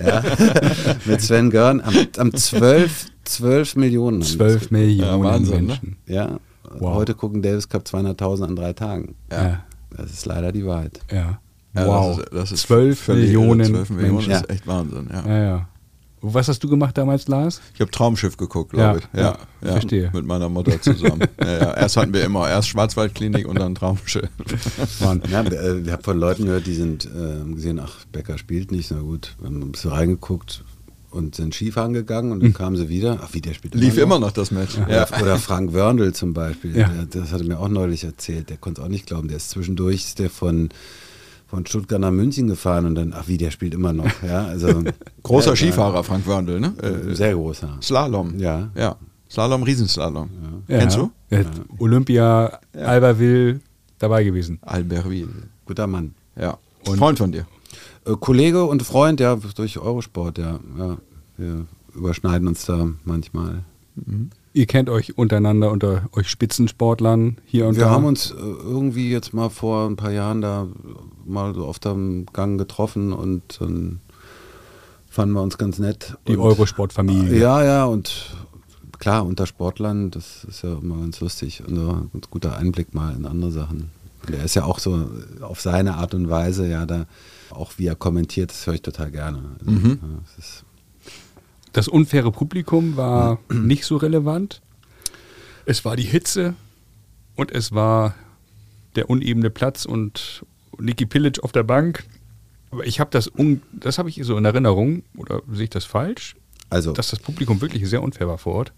Speaker 2: ja? Mit Sven Görn am, am 12, 12 Millionen. haben die
Speaker 1: 12
Speaker 2: das
Speaker 1: Millionen
Speaker 3: Ja, Wahnsinn, ne?
Speaker 1: Menschen.
Speaker 2: ja,
Speaker 1: Wow.
Speaker 2: heute gucken Davis Cup 200.000 an drei Tagen.
Speaker 1: Ja.
Speaker 2: Das ist leider die Wahrheit.
Speaker 1: ja.
Speaker 3: Ja,
Speaker 1: wow.
Speaker 3: Das ist, das ist
Speaker 1: 12
Speaker 3: völlig irre.
Speaker 1: Millionen
Speaker 3: 12 Millionen
Speaker 1: Menschen.
Speaker 3: ist echt Wahnsinn, ja.
Speaker 1: Ja, was hast du gemacht damals, Lars?
Speaker 3: Ich habe Traumschiff geguckt, glaube
Speaker 1: Ja,
Speaker 3: ich. Ja,
Speaker 1: ja, verstehe.
Speaker 3: Mit meiner Mutter zusammen. ja, ja. Erst hatten wir immer erst Schwarzwaldklinik und dann Traumschiff.
Speaker 1: Mann.
Speaker 2: Ja, äh, ich habe von Leuten gehört, die sind äh, haben gesehen, ach, Becker spielt nicht, na gut, wir haben ein bisschen reingeguckt und sind Skifahren gegangen und dann kamen sie wieder, ach wie, der spielt
Speaker 3: Hm. Lief immer noch das Match. Ja.
Speaker 2: Oder, Frank Wörndl zum Beispiel,
Speaker 1: Ja.
Speaker 2: der, das hat er mir auch neulich erzählt, der konnte es auch nicht glauben, der ist zwischendurch, ist der von, von Stuttgart nach München gefahren und dann, ach wie, der spielt immer noch, ja, also.
Speaker 3: Großer
Speaker 2: Ja,
Speaker 3: Skifahrer, Frank Wörndl, ne?
Speaker 2: Äh,
Speaker 3: Äh,
Speaker 2: sehr großer.
Speaker 3: Slalom.
Speaker 2: Ja.
Speaker 3: Ja. Slalom, Riesenslalom.
Speaker 1: Ja.
Speaker 3: Kennst du?
Speaker 1: Ja. Olympia, Albertville dabei gewesen.
Speaker 3: Albertville.
Speaker 2: Guter Mann.
Speaker 3: Ja.
Speaker 1: Und-
Speaker 3: Freund von dir.
Speaker 2: Äh, Kollege und Freund, ja, durch Eurosport, ja. ja. Wir überschneiden uns da manchmal.
Speaker 1: Ihr kennt euch untereinander unter euch Spitzensportlern hier und
Speaker 2: Wir
Speaker 1: da.
Speaker 2: haben uns äh, irgendwie jetzt mal vor ein paar Jahren da mal so auf dem Gang getroffen und dann fanden wir uns ganz nett.
Speaker 1: die Eurosport-Familie.
Speaker 2: Ja, ja, und klar, unter Sportlern, das ist ja immer ganz lustig und so ein guter Einblick mal in andere Sachen. Und er ist ja auch so auf seine Art und Weise, ja, da auch wie er kommentiert, das höre ich total gerne. Also,
Speaker 1: Mhm.
Speaker 2: ja, das ist,
Speaker 1: Das unfaire Publikum war nicht so relevant. Es war die Hitze und es war der unebene Platz und Niki Pilic auf der Bank. Aber ich habe das, das habe ich so in Erinnerung, oder sehe ich das falsch,
Speaker 2: also,
Speaker 1: dass das Publikum wirklich sehr unfair war vor Ort.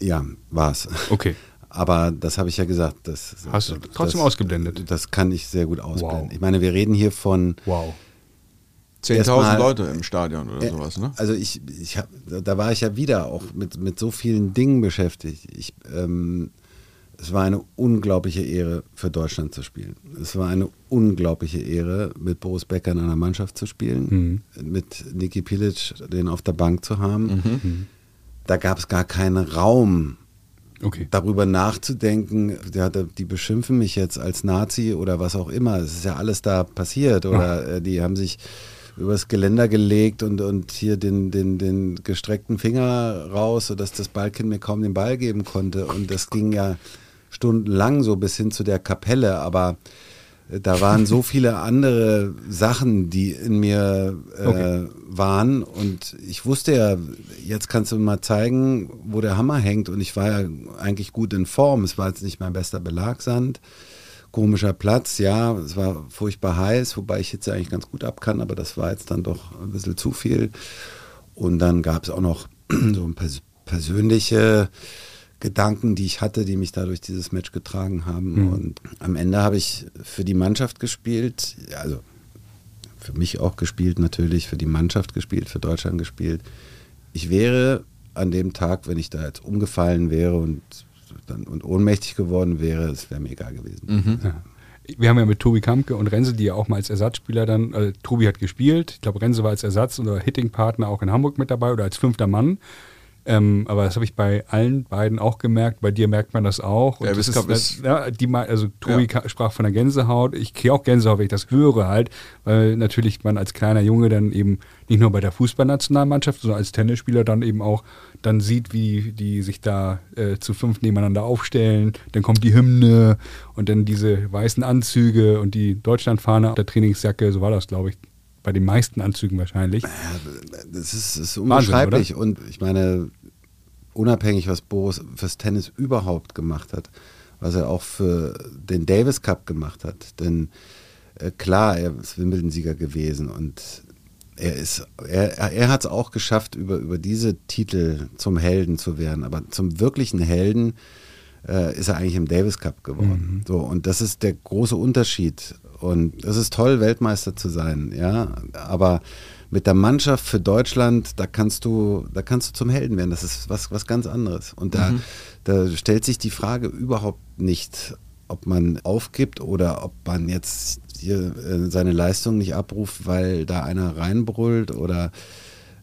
Speaker 2: ja, war's.
Speaker 1: Okay.
Speaker 2: Aber das habe ich ja gesagt. Das,
Speaker 1: Hast du trotzdem
Speaker 2: das,
Speaker 1: ausgeblendet?
Speaker 2: Das kann ich sehr gut ausblenden.
Speaker 1: Wow.
Speaker 2: Ich meine, wir reden hier von
Speaker 3: 10.000
Speaker 2: Erstmal-
Speaker 3: Leute im Stadion oder
Speaker 2: Äh,
Speaker 3: sowas, ne?
Speaker 2: Also ich, ich hab, da war ich ja wieder auch mit, mit so vielen Dingen beschäftigt. Ich, ähm, es war eine unglaubliche Ehre für Deutschland zu spielen. Es war eine unglaubliche Ehre, mit Boris Becker in einer Mannschaft zu spielen, mit Niki Pilic den auf der Bank zu haben. Da gab es gar keinen Raum,
Speaker 1: Okay.
Speaker 2: darüber nachzudenken, ja, die beschimpfen mich jetzt als Nazi oder was auch immer. Es ist ja alles da passiert. Oder äh, die haben sich übers Geländer gelegt und, und hier den, den, den gestreckten Finger raus, sodass das Ballkind mir kaum den Ball geben konnte. Und das ging ja stundenlang so bis hin zu der Kapelle. Aber äh, da waren so viele andere Sachen, die in mir äh,
Speaker 1: Okay.
Speaker 2: waren. Und ich wusste ja, jetzt kannst du mal zeigen, wo der Hammer hängt. Und ich war ja eigentlich gut in Form. Es war jetzt nicht mein bester Belagsand. Komischer Platz, ja, es war furchtbar heiß, wobei ich Hitze eigentlich ganz gut ab kann, aber das war jetzt dann doch ein bisschen zu viel. Und dann gab es auch noch so ein pers persönliche Gedanken, die ich hatte, die mich da durch dieses Match getragen haben. Und am Ende habe ich für die Mannschaft gespielt, also für mich auch gespielt natürlich, für die Mannschaft gespielt, für Deutschland gespielt. Ich wäre an dem Tag, wenn ich da jetzt umgefallen wäre und, dann, und ohnmächtig geworden wäre, es wäre mir egal gewesen.
Speaker 1: Ja. Wir haben ja mit Tobi Kampke und Renze, die ja auch mal als Ersatzspieler dann, äh, Tobi hat gespielt, ich glaube Renze war als Ersatz oder Hitting-Partner auch in Hamburg mit dabei oder als fünfter Mann. Ähm, aber das habe ich bei allen beiden auch gemerkt. Bei dir merkt man das auch. Und
Speaker 3: Ja,
Speaker 1: das
Speaker 3: Wiskap
Speaker 1: ist,
Speaker 3: ist-
Speaker 1: ja, die, also Tobi
Speaker 3: Ja.
Speaker 1: sprach von der Gänsehaut. Ich kriege auch Gänsehaut, wenn ich das höre halt, weil natürlich man als kleiner Junge dann eben nicht nur bei der Fußballnationalmannschaft, sondern als Tennisspieler dann eben auch dann sieht, wie die sich da äh, zu fünf nebeneinander aufstellen. Dann kommt die Hymne und dann diese weißen Anzüge und die Deutschlandfahne auf der Trainingsjacke. So war das, glaube ich, bei den meisten Anzügen wahrscheinlich.
Speaker 2: Das ist, ist unbeschreiblich. und ich meine, unabhängig, was Boris fürs Tennis überhaupt gemacht hat, was er auch für den Davis Cup gemacht hat. Denn äh, klar, er ist Wimbledon-Sieger gewesen und er ist, er, er hat es auch geschafft, über, über diese Titel zum Helden zu werden. Aber zum wirklichen Helden äh, ist er eigentlich im Davis Cup geworden. So, und das ist der große Unterschied. Und es ist toll, Weltmeister zu sein, ja. Aber mit der Mannschaft für Deutschland, da kannst du, da kannst du zum Helden werden. Das ist was, was ganz anderes. Und da, da stellt sich die Frage überhaupt nicht, ob man aufgibt oder ob man jetzt hier äh, seine Leistung nicht abruft, weil da einer reinbrüllt oder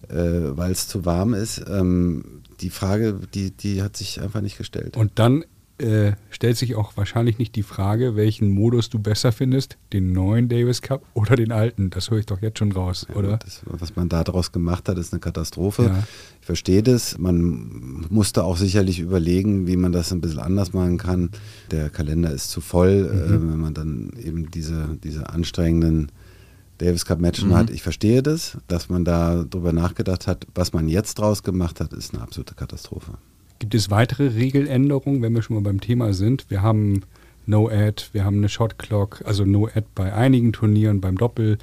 Speaker 2: äh, weil es zu warm ist. Ähm, die Frage, die, die hat sich einfach nicht gestellt.
Speaker 1: Und dann äh, stellt sich auch wahrscheinlich nicht die Frage, welchen Modus du besser findest, den neuen Davis Cup oder den alten. Das höre ich doch jetzt schon raus, oder?
Speaker 2: Das, was man da daraus gemacht hat, ist eine Katastrophe.
Speaker 1: Ja.
Speaker 2: Ich verstehe das. Man musste auch sicherlich überlegen, wie man das ein bisschen anders machen kann. Der Kalender ist zu voll, äh, wenn man dann eben diese, diese anstrengenden Davis Cup Matchen hat. Ich verstehe das, dass man da drüber nachgedacht hat. Was man jetzt draus gemacht hat, ist eine absolute Katastrophe.
Speaker 1: Gibt es weitere Regeländerungen, wenn wir schon mal beim Thema sind? Wir haben No Ad, wir haben eine Shot Clock, also No Ad bei einigen Turnieren, beim Doppel.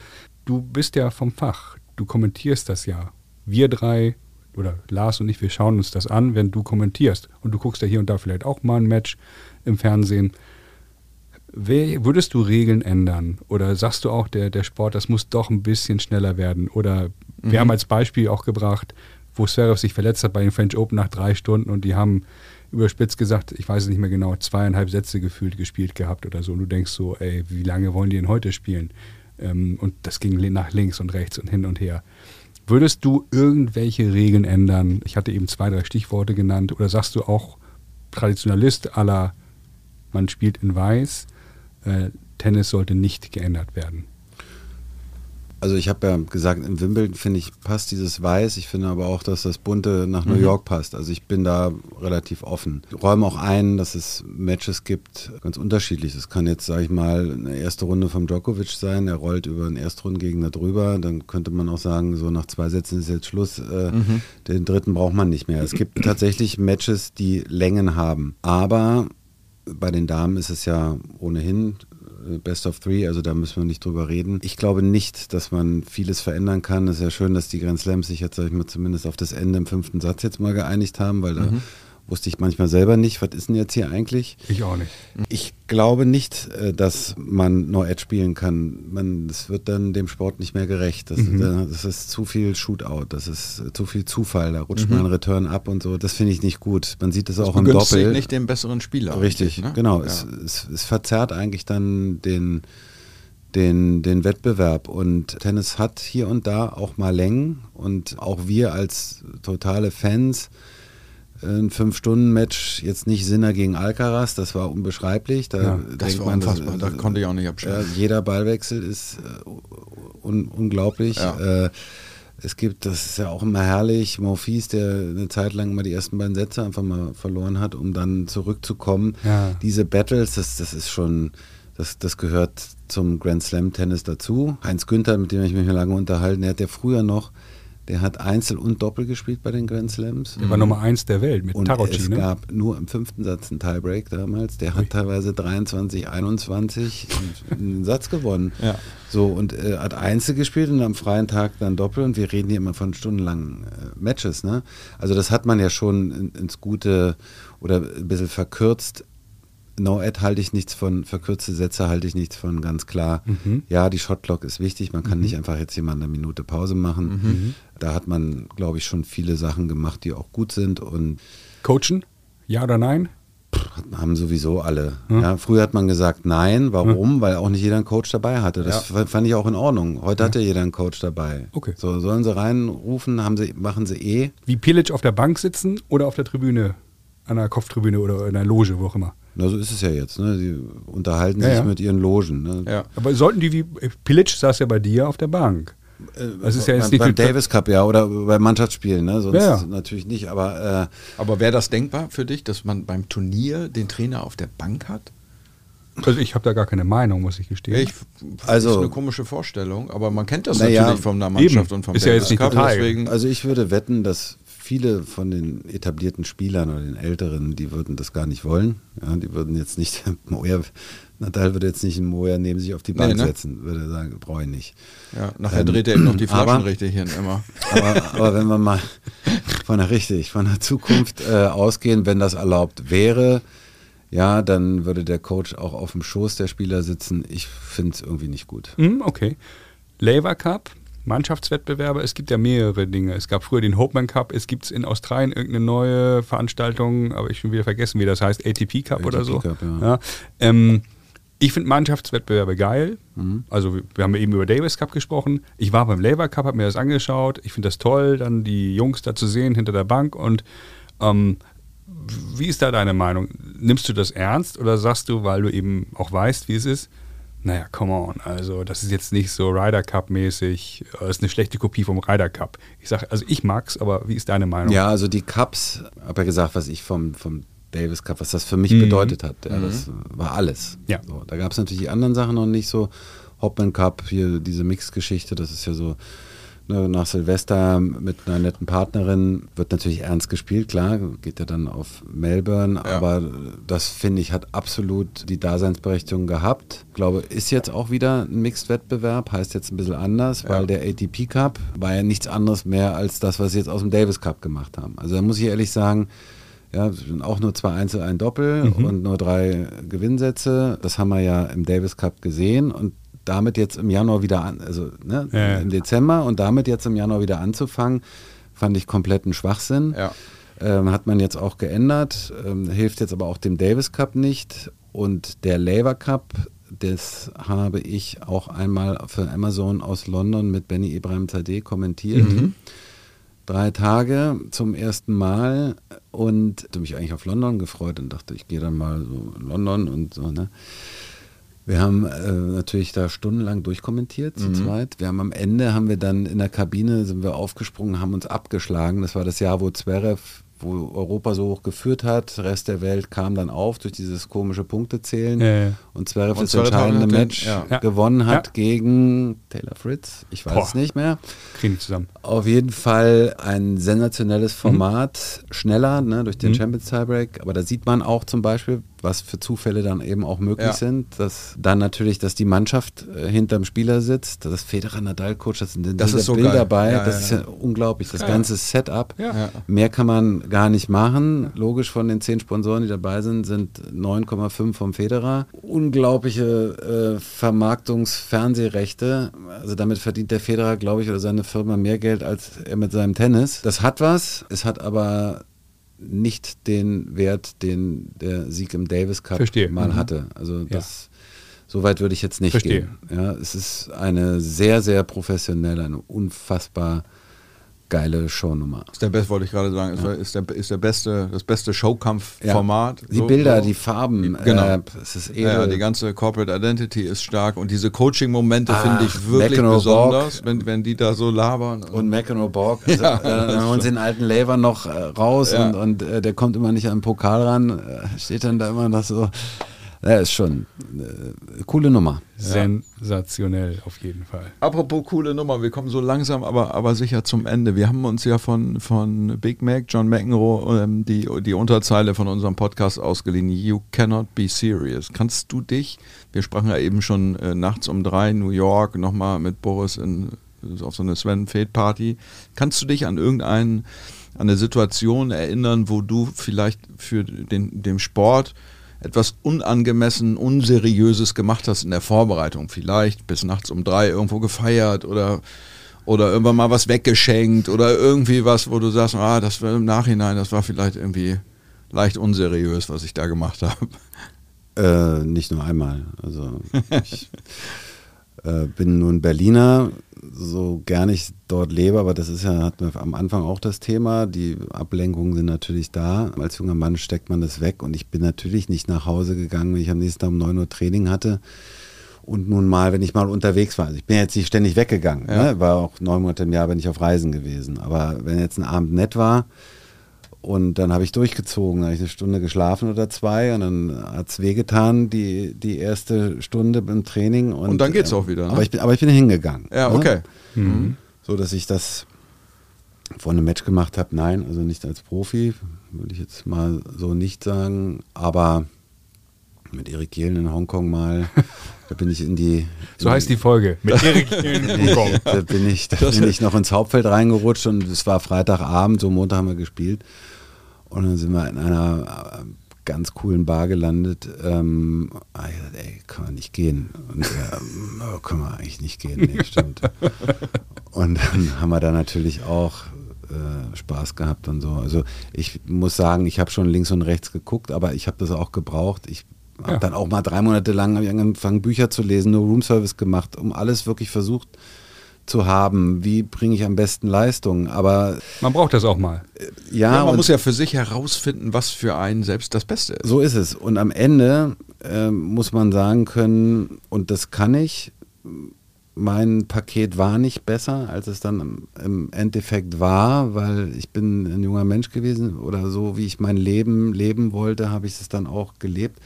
Speaker 1: Du bist ja vom Fach, du kommentierst das ja. Wir drei oder Lars und ich, wir schauen uns das an, wenn du kommentierst. Und du guckst ja hier und da vielleicht auch mal ein Match im Fernsehen. Wer, würdest du Regeln ändern? Oder sagst du auch, der, der Sport, das muss doch ein bisschen schneller werden? Oder wir haben als Beispiel auch gebracht, wo Zverev sich verletzt hat bei den French Open nach drei Stunden und die haben überspitzt gesagt, ich weiß es nicht mehr genau, zweieinhalb Sätze gefühlt gespielt gehabt oder so. Und du denkst so, ey, wie lange wollen die denn heute spielen? Ähm, und das ging nach links und rechts und hin und her. Würdest du irgendwelche Regeln ändern? Ich hatte eben zwei, drei Stichworte genannt. Oder sagst du auch Traditionalist aller, man spielt in Weiß, äh, Tennis sollte nicht geändert werden?
Speaker 2: Also ich habe ja gesagt, im Wimbledon finde ich passt dieses Weiß. Ich finde aber auch, dass das Bunte nach New mhm. York passt. Also ich bin da relativ offen. Ich räume auch ein, dass es Matches gibt, ganz unterschiedlich. Es kann jetzt, sage ich mal, eine erste Runde vom Djokovic sein. Er rollt über einen Erstrundengegner drüber. Dann könnte man auch sagen, so nach zwei Sätzen ist jetzt Schluss. Äh, mhm. Den dritten braucht man nicht mehr. Es gibt tatsächlich Matches, die Längen haben. Aber bei den Damen ist es ja ohnehin Best of Three, also da müssen wir nicht drüber reden. Ich glaube nicht, dass man vieles verändern kann. Es ist ja schön, dass die Grand Slams sich jetzt, sag ich mal, zumindest auf das Ende im fünften Satz jetzt mal geeinigt haben, weil da mhm wusste ich manchmal selber nicht, was ist denn jetzt hier eigentlich?
Speaker 1: Ich auch nicht.
Speaker 2: Ich glaube nicht, äh, dass man No Edge spielen kann. Man, das wird dann dem Sport nicht mehr gerecht. Das, mhm. das ist zu viel Shootout, das ist zu viel Zufall, da rutscht mhm. mal ein Return ab und so. Das finde ich nicht gut. Man sieht das, das auch im Doppel.
Speaker 3: nicht den besseren Spieler.
Speaker 2: Richtig, ne? genau. Ja. Es, es, es verzerrt eigentlich dann den den, den Wettbewerb. Und Tennis hat hier und da auch mal Längen. Und auch wir als totale Fans ein Fünf-Stunden-Match jetzt nicht Sinner gegen Alcaraz, das war unbeschreiblich. Da
Speaker 3: ja, das war man, unfassbar, da konnte ich auch nicht abschalten.
Speaker 2: Ja, jeder Ballwechsel ist äh, un unglaublich. Ja. Äh, es gibt, das ist ja auch immer herrlich, Morphis, der eine Zeit lang mal die ersten beiden Sätze einfach mal verloren hat, um dann zurückzukommen. Diese Battles, das, das ist schon, das, das gehört zum Grand Slam Tennis dazu. Heinz Günther, mit dem ich mich lange unterhalten, der hat ja früher noch der hat Einzel und Doppel gespielt bei den Grand Slams.
Speaker 1: Der war Nummer eins der Welt mit
Speaker 2: und Tarocci, Es ne? gab nur im fünften Satz einen Tiebreak damals. Der hat teilweise 23, 21 einen Satz gewonnen. Ja. So und äh, hat Einzel gespielt und am freien Tag dann Doppel. Und wir reden hier immer von stundenlangen äh, Matches. Ne? Also das hat man ja schon in, ins Gute oder ein bisschen verkürzt No-Ad halte ich nichts von, verkürzte Sätze halte ich nichts von, ganz klar. Mhm. Ja, die Shotclock ist wichtig, man kann mhm. nicht einfach jetzt jemand eine Minute Pause machen. Mhm. Da hat man, glaube ich, schon viele Sachen gemacht, die auch gut sind. Und
Speaker 1: Coachen? Ja oder nein?
Speaker 2: haben sowieso alle. Ja. ja. früher hat man gesagt nein. Warum? Ja. Weil auch nicht jeder einen Coach dabei hatte. Das ja. fand ich auch in Ordnung. Heute hat ja jeder einen Coach dabei.
Speaker 1: Okay.
Speaker 2: So sollen sie reinrufen, haben sie, machen sie eh.
Speaker 1: Wie Pilic auf der Bank sitzen oder auf der Tribüne, an der Kopftribüne oder in der Loge, wo auch immer.
Speaker 2: Na, so ist es ja jetzt. Ne? Die unterhalten ja, sich ja. mit ihren Logen. Ne?
Speaker 1: Ja. Aber sollten die wie Pilic saß ja bei dir auf der Bank.
Speaker 2: Äh, das ist ja jetzt nicht beim Davis Cup, ja, oder bei Mannschaftsspielen, ne? sonst ja. natürlich nicht. Aber,
Speaker 3: äh aber wäre das denkbar für dich, dass man beim Turnier den Trainer auf der Bank hat?
Speaker 1: Also ich habe da gar keine Meinung, muss ich gestehen. Ich,
Speaker 3: also, das ist eine komische Vorstellung, aber man kennt das natürlich ja, von der Mannschaft eben. und vom
Speaker 1: ist Davis ja jetzt Cup.
Speaker 2: Deswegen. Also ich würde wetten, dass viele von den etablierten Spielern oder den Älteren, die würden das gar nicht wollen. Ja, die würden jetzt nicht, Moer, Nadal würde jetzt nicht einen Moer neben sich auf die Bank nee, ne? setzen, würde sagen, brauche ich nicht.
Speaker 3: Ja, nachher ähm, dreht er eben noch die Flaschen aber, richtig hin immer.
Speaker 2: Aber, aber, wenn wir mal von der richtig, von der Zukunft äh, ausgehen, wenn das erlaubt wäre, ja, dann würde der Coach auch auf dem Schoß der Spieler sitzen. Ich finde es irgendwie nicht gut.
Speaker 1: Mm, okay. Lever Cup, Mannschaftswettbewerbe. Es gibt ja mehrere Dinge. Es gab früher den Hopeman Cup, es gibt in Australien irgendeine neue Veranstaltung, aber ich schon wieder vergessen, wie das heißt, ATP Cup ATP oder so. Cup, ja. ja. Ähm, ich finde Mannschaftswettbewerbe geil. Mhm. Also wir haben eben über Davis Cup gesprochen. Ich war beim Labour Cup, habe mir das angeschaut. Ich finde das toll, dann die Jungs da zu sehen hinter der Bank. Und ähm, wie ist da deine Meinung? Nimmst du das ernst oder sagst du, weil du eben auch weißt, wie es ist, naja, come on. Also, das ist jetzt nicht so Ryder Cup-mäßig. Das ist eine schlechte Kopie vom Ryder Cup. Ich sage, also ich mag's, aber wie ist deine Meinung?
Speaker 2: Ja, also die Cups, habe ja gesagt, was ich vom, vom Davis Cup, was das für mich mhm. bedeutet hat. Ja, mhm. Das war alles. Ja. So, da gab es natürlich die anderen Sachen noch nicht so. Hopman Cup, hier diese Mix-Geschichte, das ist ja so nach Silvester mit einer netten Partnerin wird natürlich ernst gespielt, klar, geht ja dann auf Melbourne, ja. aber das finde ich hat absolut die Daseinsberechtigung gehabt. Ich glaube, ist jetzt auch wieder ein Mixed-Wettbewerb, heißt jetzt ein bisschen anders, ja. weil der ATP Cup war ja nichts anderes mehr als das, was sie jetzt aus dem Davis Cup gemacht haben. Also da muss ich ehrlich sagen, ja, auch nur zwei Einzel, ein Doppel mhm. und nur drei Gewinnsätze. Das haben wir ja im Davis Cup gesehen und damit jetzt im Januar wieder an, also ne, ja. im Dezember und damit jetzt im Januar wieder anzufangen, fand ich kompletten Schwachsinn. Ja. Ähm, hat man jetzt auch geändert, ähm, hilft jetzt aber auch dem Davis Cup nicht. Und der Labour Cup das habe ich auch einmal für Amazon aus London mit Benny Ibrahim Zadeh kommentiert.
Speaker 3: Mhm.
Speaker 2: Drei Tage zum ersten Mal und hatte mich eigentlich auf London gefreut und dachte, ich gehe dann mal so in London und so. Ne? Wir haben äh, natürlich da stundenlang durchkommentiert zu
Speaker 3: Mhm.
Speaker 2: zweit. Wir haben am Ende haben wir dann in der Kabine sind wir aufgesprungen, haben uns abgeschlagen. Das war das Jahr, wo Zverev, wo Europa so hoch geführt hat. Der Rest der Welt kam dann auf durch dieses komische Punktezählen.
Speaker 1: Ja, ja.
Speaker 2: Und Zverev das entscheidende Match
Speaker 3: ja.
Speaker 2: Gewonnen hat
Speaker 1: Ja.
Speaker 2: gegen Taylor Fritz. Ich weiß
Speaker 1: Boah.
Speaker 2: es nicht mehr.
Speaker 1: Kriegen die zusammen.
Speaker 2: Auf jeden Fall ein sensationelles Format, schneller ne, durch den
Speaker 1: Mhm.
Speaker 2: Champions Tiebreak. Aber da sieht man auch zum Beispiel, was für Zufälle dann eben auch möglich
Speaker 3: Ja.
Speaker 2: sind. Dass dann natürlich, dass die Mannschaft äh, hinterm Spieler sitzt, das Federer Nadal Coach, das sind,
Speaker 3: Das ist so
Speaker 2: Bilder
Speaker 3: geil.
Speaker 2: dabei.
Speaker 3: Ja,
Speaker 2: das
Speaker 3: ja,
Speaker 2: ist ja unglaublich. Das
Speaker 1: Ja.
Speaker 2: ganze Setup. Mehr kann man gar nicht machen. Logisch von den zehn Sponsoren, die dabei sind, sind 9,5 vom Federer. Unglaubliche äh, Vermarktungs-Fernsehrechte. Also damit verdient der Federer, glaube ich, oder seine Firma mehr Geld als er mit seinem Tennis. Das hat was. Es hat aber nicht den Wert, den der Sieg im Davis Cup
Speaker 1: Verstehe.
Speaker 2: mal
Speaker 1: Mhm.
Speaker 2: hatte. Also das so weit würde ich jetzt nicht
Speaker 1: Verstehe.
Speaker 2: gehen. Ja, es ist eine sehr, sehr professionelle, eine unfassbar geile Shownummer.
Speaker 3: Ist der beste, wollte ich gerade sagen, ist, der, ist, der, ist der beste, das beste Showkampfformat.
Speaker 2: Die
Speaker 3: So-
Speaker 2: Bilder,
Speaker 3: so.
Speaker 2: die Farben,
Speaker 3: Genau.
Speaker 2: äh, es ist edel.
Speaker 3: Ja, die ganze Corporate Identity ist stark und diese Coaching-Momente
Speaker 2: Ach,
Speaker 3: finde ich wirklich besonders, wenn, wenn die da so labern.
Speaker 2: und McEnroe Borg, also,
Speaker 3: Ja,
Speaker 2: äh, dann wir uns den alten Lever noch äh, raus
Speaker 3: Ja.
Speaker 2: und, und äh, der kommt immer nicht an den Pokal ran, äh, steht dann da immer noch so. Ja, ist schon äh, coole Nummer.
Speaker 1: Sensationell auf jeden Fall.
Speaker 3: Apropos coole Nummer, wir kommen so langsam, aber, aber sicher zum Ende. Wir haben uns ja von, von Big Mac, John McEnroe, ähm, die, die Unterzeile von unserem Podcast ausgeliehen. You cannot be serious. Kannst du dich, wir sprachen ja eben schon äh, nachts um drei, New York, nochmal mit Boris in, auf so eine Sven Fed Party. Kannst du dich an irgendeinen, an eine Situation erinnern, wo du vielleicht für den, dem Sport etwas unangemessen, unseriöses gemacht hast in der Vorbereitung. Vielleicht bis nachts um drei irgendwo gefeiert oder, oder irgendwann mal was weggeschenkt oder irgendwie was, wo du sagst, ah, das war im Nachhinein, das war vielleicht irgendwie leicht unseriös, was ich da gemacht habe.
Speaker 2: Äh, nicht nur einmal. Also ich äh, bin nun Berliner, so gern ich dort lebe, aber das ist ja, hatten wir am Anfang auch das Thema. Die Ablenkungen sind natürlich da. Als junger Mann steckt man das weg und ich bin natürlich nicht nach Hause gegangen, wenn ich am nächsten Tag um 9 Uhr Training hatte. Und nun mal, wenn ich mal unterwegs war. Also ich bin jetzt nicht ständig weggegangen.
Speaker 3: Ja.
Speaker 2: Ne? War auch neun Monate im Jahr bin ich auf Reisen gewesen. Aber wenn jetzt ein Abend nett war, und dann habe ich durchgezogen, habe ich eine Stunde geschlafen oder zwei und dann hat es wehgetan, die, die erste Stunde beim Training. Und,
Speaker 3: Und dann geht's
Speaker 2: äh,
Speaker 3: auch wieder, ne?
Speaker 2: Aber, ich bin, aber ich bin hingegangen.
Speaker 3: Ja,
Speaker 2: ne?
Speaker 3: okay.
Speaker 2: So, dass ich das vor einem Match gemacht habe, nein, also nicht als Profi, würde ich jetzt mal so nicht sagen, aber mit Erik Jelen in Hongkong mal, da bin ich in die...
Speaker 1: So heißt die Folge. Mit Erik Hilln-Hongkong.
Speaker 2: da bin ich, da bin ich noch ins Hauptfeld reingerutscht und es war Freitagabend, so Montag haben wir gespielt. Und dann sind wir in einer äh, ganz coolen Bar gelandet. Ähm, ah, ich dachte, ey, können wir nicht gehen. Und ähm, oh, können wir eigentlich nicht gehen. Nee, stimmt. Und dann haben wir da natürlich auch äh, Spaß gehabt und so. Also ich muss sagen, ich habe schon links und rechts geguckt, aber ich habe das auch gebraucht. Ich habe
Speaker 1: Ja.
Speaker 2: dann auch mal drei Monate lang angefangen, Bücher zu lesen, nur Roomservice gemacht, um alles wirklich versucht zu haben. Wie bringe ich am besten Leistung? Aber
Speaker 1: Man braucht das auch mal.
Speaker 2: ja,
Speaker 3: Ja, man muss ja für sich herausfinden, was für einen selbst das Beste ist.
Speaker 2: so ist es. Und am Ende äh, muss man sagen können, und das kann ich, mein Paket war nicht besser, als es dann im- im Endeffekt war, weil ich bin ein junger Mensch gewesen oder so, wie ich mein Leben leben wollte, habe ich es dann auch gelebt.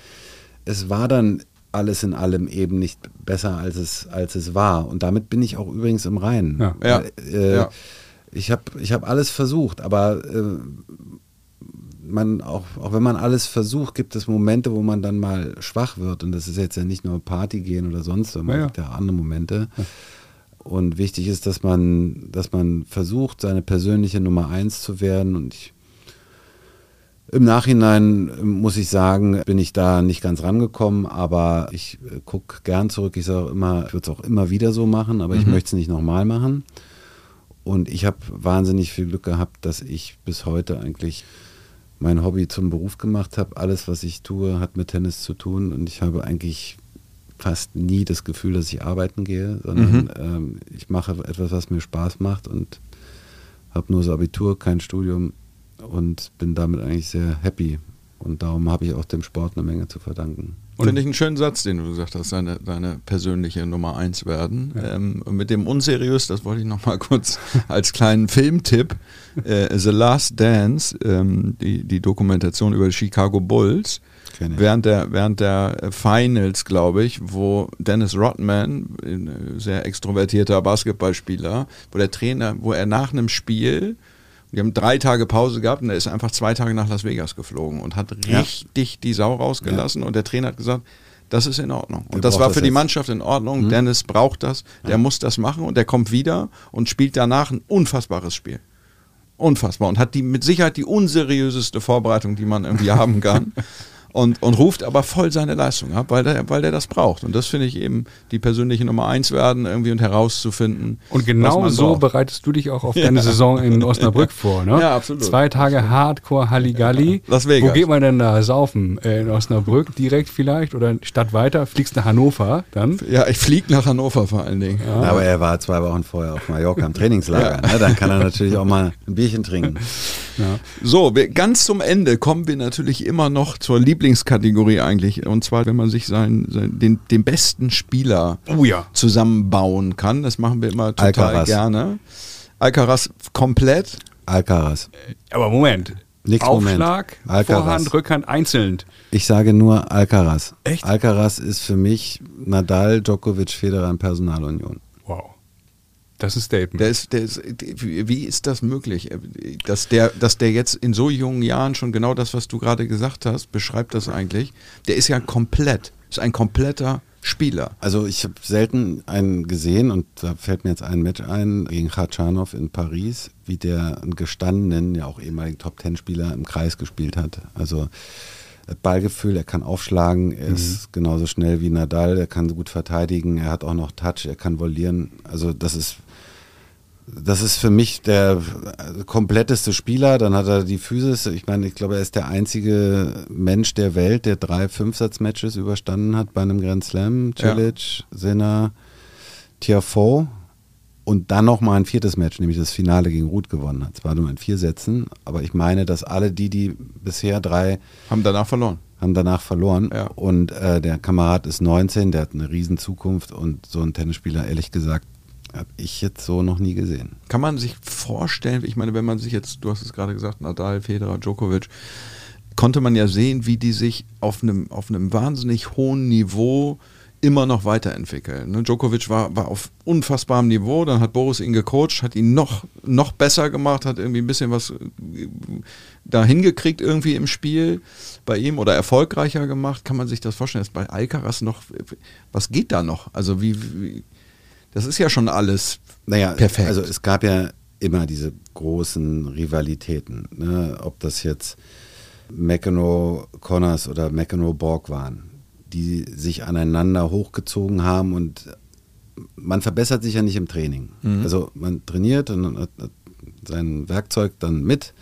Speaker 2: Es war dann alles in allem eben nicht besser, als es, als es war. Und damit bin ich auch übrigens im Reinen.
Speaker 1: Ja.
Speaker 3: Ja.
Speaker 2: Äh,
Speaker 3: Ja.
Speaker 2: Ich habe ich hab alles versucht, aber äh, man auch, auch wenn man alles versucht, gibt es Momente, wo man dann mal schwach wird. Und das ist jetzt ja nicht nur Party gehen oder sonst, sondern
Speaker 1: Ja,
Speaker 2: gibt ja andere Momente. Und wichtig ist, dass man, dass man versucht, seine persönliche Nummer eins zu werden. Und ich, im Nachhinein äh, muss ich sagen, bin ich da nicht ganz rangekommen, aber ich äh, gucke gern zurück. Ich sage immer, ich würde es auch immer wieder so machen, aber ich möchte es nicht nochmal machen. Und ich habe wahnsinnig viel Glück gehabt, dass ich bis heute eigentlich mein Hobby zum Beruf gemacht habe. Alles, was ich tue, hat mit Tennis zu tun und ich habe eigentlich fast nie das Gefühl, dass ich arbeiten gehe, sondern mhm. ähm, ich mache etwas, was mir Spaß macht und habe nur das Abitur, kein Studium und bin damit eigentlich sehr happy. Und darum habe ich auch dem Sport eine Menge zu verdanken.
Speaker 3: Finde ich einen schönen Satz, den du gesagt hast, seine, seine persönliche Nummer eins werden. Ja. Ähm, mit dem unseriös, das wollte ich noch mal kurz als kleinen Filmtipp, äh, The Last Dance, ähm, die, die Dokumentation über die Chicago Bulls, während der, während der Finals, glaube ich, wo Dennis Rodman, ein sehr extrovertierter Basketballspieler, wo der Trainer, wo er nach einem Spiel die haben drei Tage Pause gehabt und er ist einfach zwei Tage nach Las Vegas geflogen und hat richtig ja. die Sau rausgelassen. Ja. Und der Trainer hat gesagt, das ist in Ordnung. Und der das war für das die Mannschaft in Ordnung. Mhm. Dennis braucht das, der ja. muss das machen und der kommt wieder und spielt danach ein unfassbares Spiel. Unfassbar. Und hat die mit Sicherheit die unseriöseste Vorbereitung, die man irgendwie haben kann. und, und ruft aber voll seine Leistung ab, weil der, weil der das braucht. Und das finde ich eben die persönliche Nummer eins werden, irgendwie und herauszufinden.
Speaker 1: Und genau so braucht. bereitest du dich auch auf deine ja. Saison in Osnabrück vor, ne?
Speaker 3: Ja, absolut.
Speaker 1: Zwei Tage Hardcore Halligalli.
Speaker 3: Las Vegas.
Speaker 1: Wo geht man denn da saufen? Äh, in Osnabrück direkt vielleicht oder statt weiter? Fliegst nach Hannover dann?
Speaker 3: Ja, ich fliege nach Hannover vor allen Dingen.
Speaker 2: Ja. Aber er war zwei Wochen vorher auf Mallorca im Trainingslager. Ja. Ne? Dann kann er natürlich auch mal ein Bierchen trinken.
Speaker 3: Ja. So, wir, ganz zum Ende kommen wir natürlich immer noch zur Lieblingskategorie eigentlich. Und zwar, wenn man sich seinen, seinen den, den besten Spieler
Speaker 1: oh ja.
Speaker 3: zusammenbauen kann. Das machen wir immer total Alcaraz. gerne. Alcaraz komplett.
Speaker 2: Alcaraz.
Speaker 1: Aber Moment.
Speaker 2: Nix
Speaker 1: Aufschlag, Moment. Vorhand, Rückhand einzeln.
Speaker 2: Ich sage nur Alcaraz.
Speaker 1: Echt?
Speaker 2: Alcaraz ist für mich Nadal, Djokovic, Federer in Personalunion.
Speaker 1: Das ist Statement.
Speaker 3: Der ist, der ist, wie ist das möglich, dass der, dass der jetzt in so jungen Jahren schon genau das, was du gerade gesagt hast, beschreibt das eigentlich. Der ist ja komplett, ist ein kompletter Spieler.
Speaker 2: Also ich habe selten einen gesehen und da fällt mir jetzt ein Match ein gegen Khachanov in Paris, wie der einen gestandenen, ja auch ehemaligen Top-Ten-Spieler im Kreis gespielt hat. Also Ballgefühl, er kann aufschlagen, er mhm. ist genauso schnell wie Nadal, er kann gut verteidigen, er hat auch noch Touch, er kann volieren. Also das ist das ist für mich der kompletteste Spieler. Dann hat er die Physis. Ich meine, ich glaube, er ist der einzige Mensch der Welt, der drei Fünfsatz-Matches überstanden hat bei einem Grand Slam. Cilic, ja. Sinner, Tiafoe und dann noch mal ein viertes Match, nämlich das Finale gegen Ruth gewonnen hat. Zwar nur in vier Sätzen, aber ich meine, dass alle die, die bisher drei
Speaker 3: haben danach verloren.
Speaker 2: Haben danach verloren. Ja. Und äh, der Kamerad ist 19, der hat eine riesen Zukunft und so ein Tennisspieler, ehrlich gesagt, habe ich jetzt so noch nie gesehen.
Speaker 3: Kann man sich vorstellen, ich meine, wenn man sich jetzt, du hast es gerade gesagt, Nadal, Federer, Djokovic, konnte man ja sehen, wie die sich auf einem, auf einem wahnsinnig hohen Niveau immer noch weiterentwickeln. Ne? Djokovic war, war auf unfassbarem Niveau, dann hat Boris ihn gecoacht, hat ihn noch, noch besser gemacht, hat irgendwie ein bisschen was äh, da hingekriegt irgendwie im Spiel bei ihm oder erfolgreicher gemacht. Kann man sich das vorstellen? Ist bei Alcaraz noch, was geht da noch? Also wie, wie das ist ja schon alles
Speaker 2: naja, perfekt. Also es gab ja immer diese großen Rivalitäten. Ne? Ob das jetzt McEnroe Connors oder McEnroe Borg waren, die sich aneinander hochgezogen haben und man verbessert sich ja nicht im Training. Mhm. Also man trainiert und hat sein Werkzeug dann mit.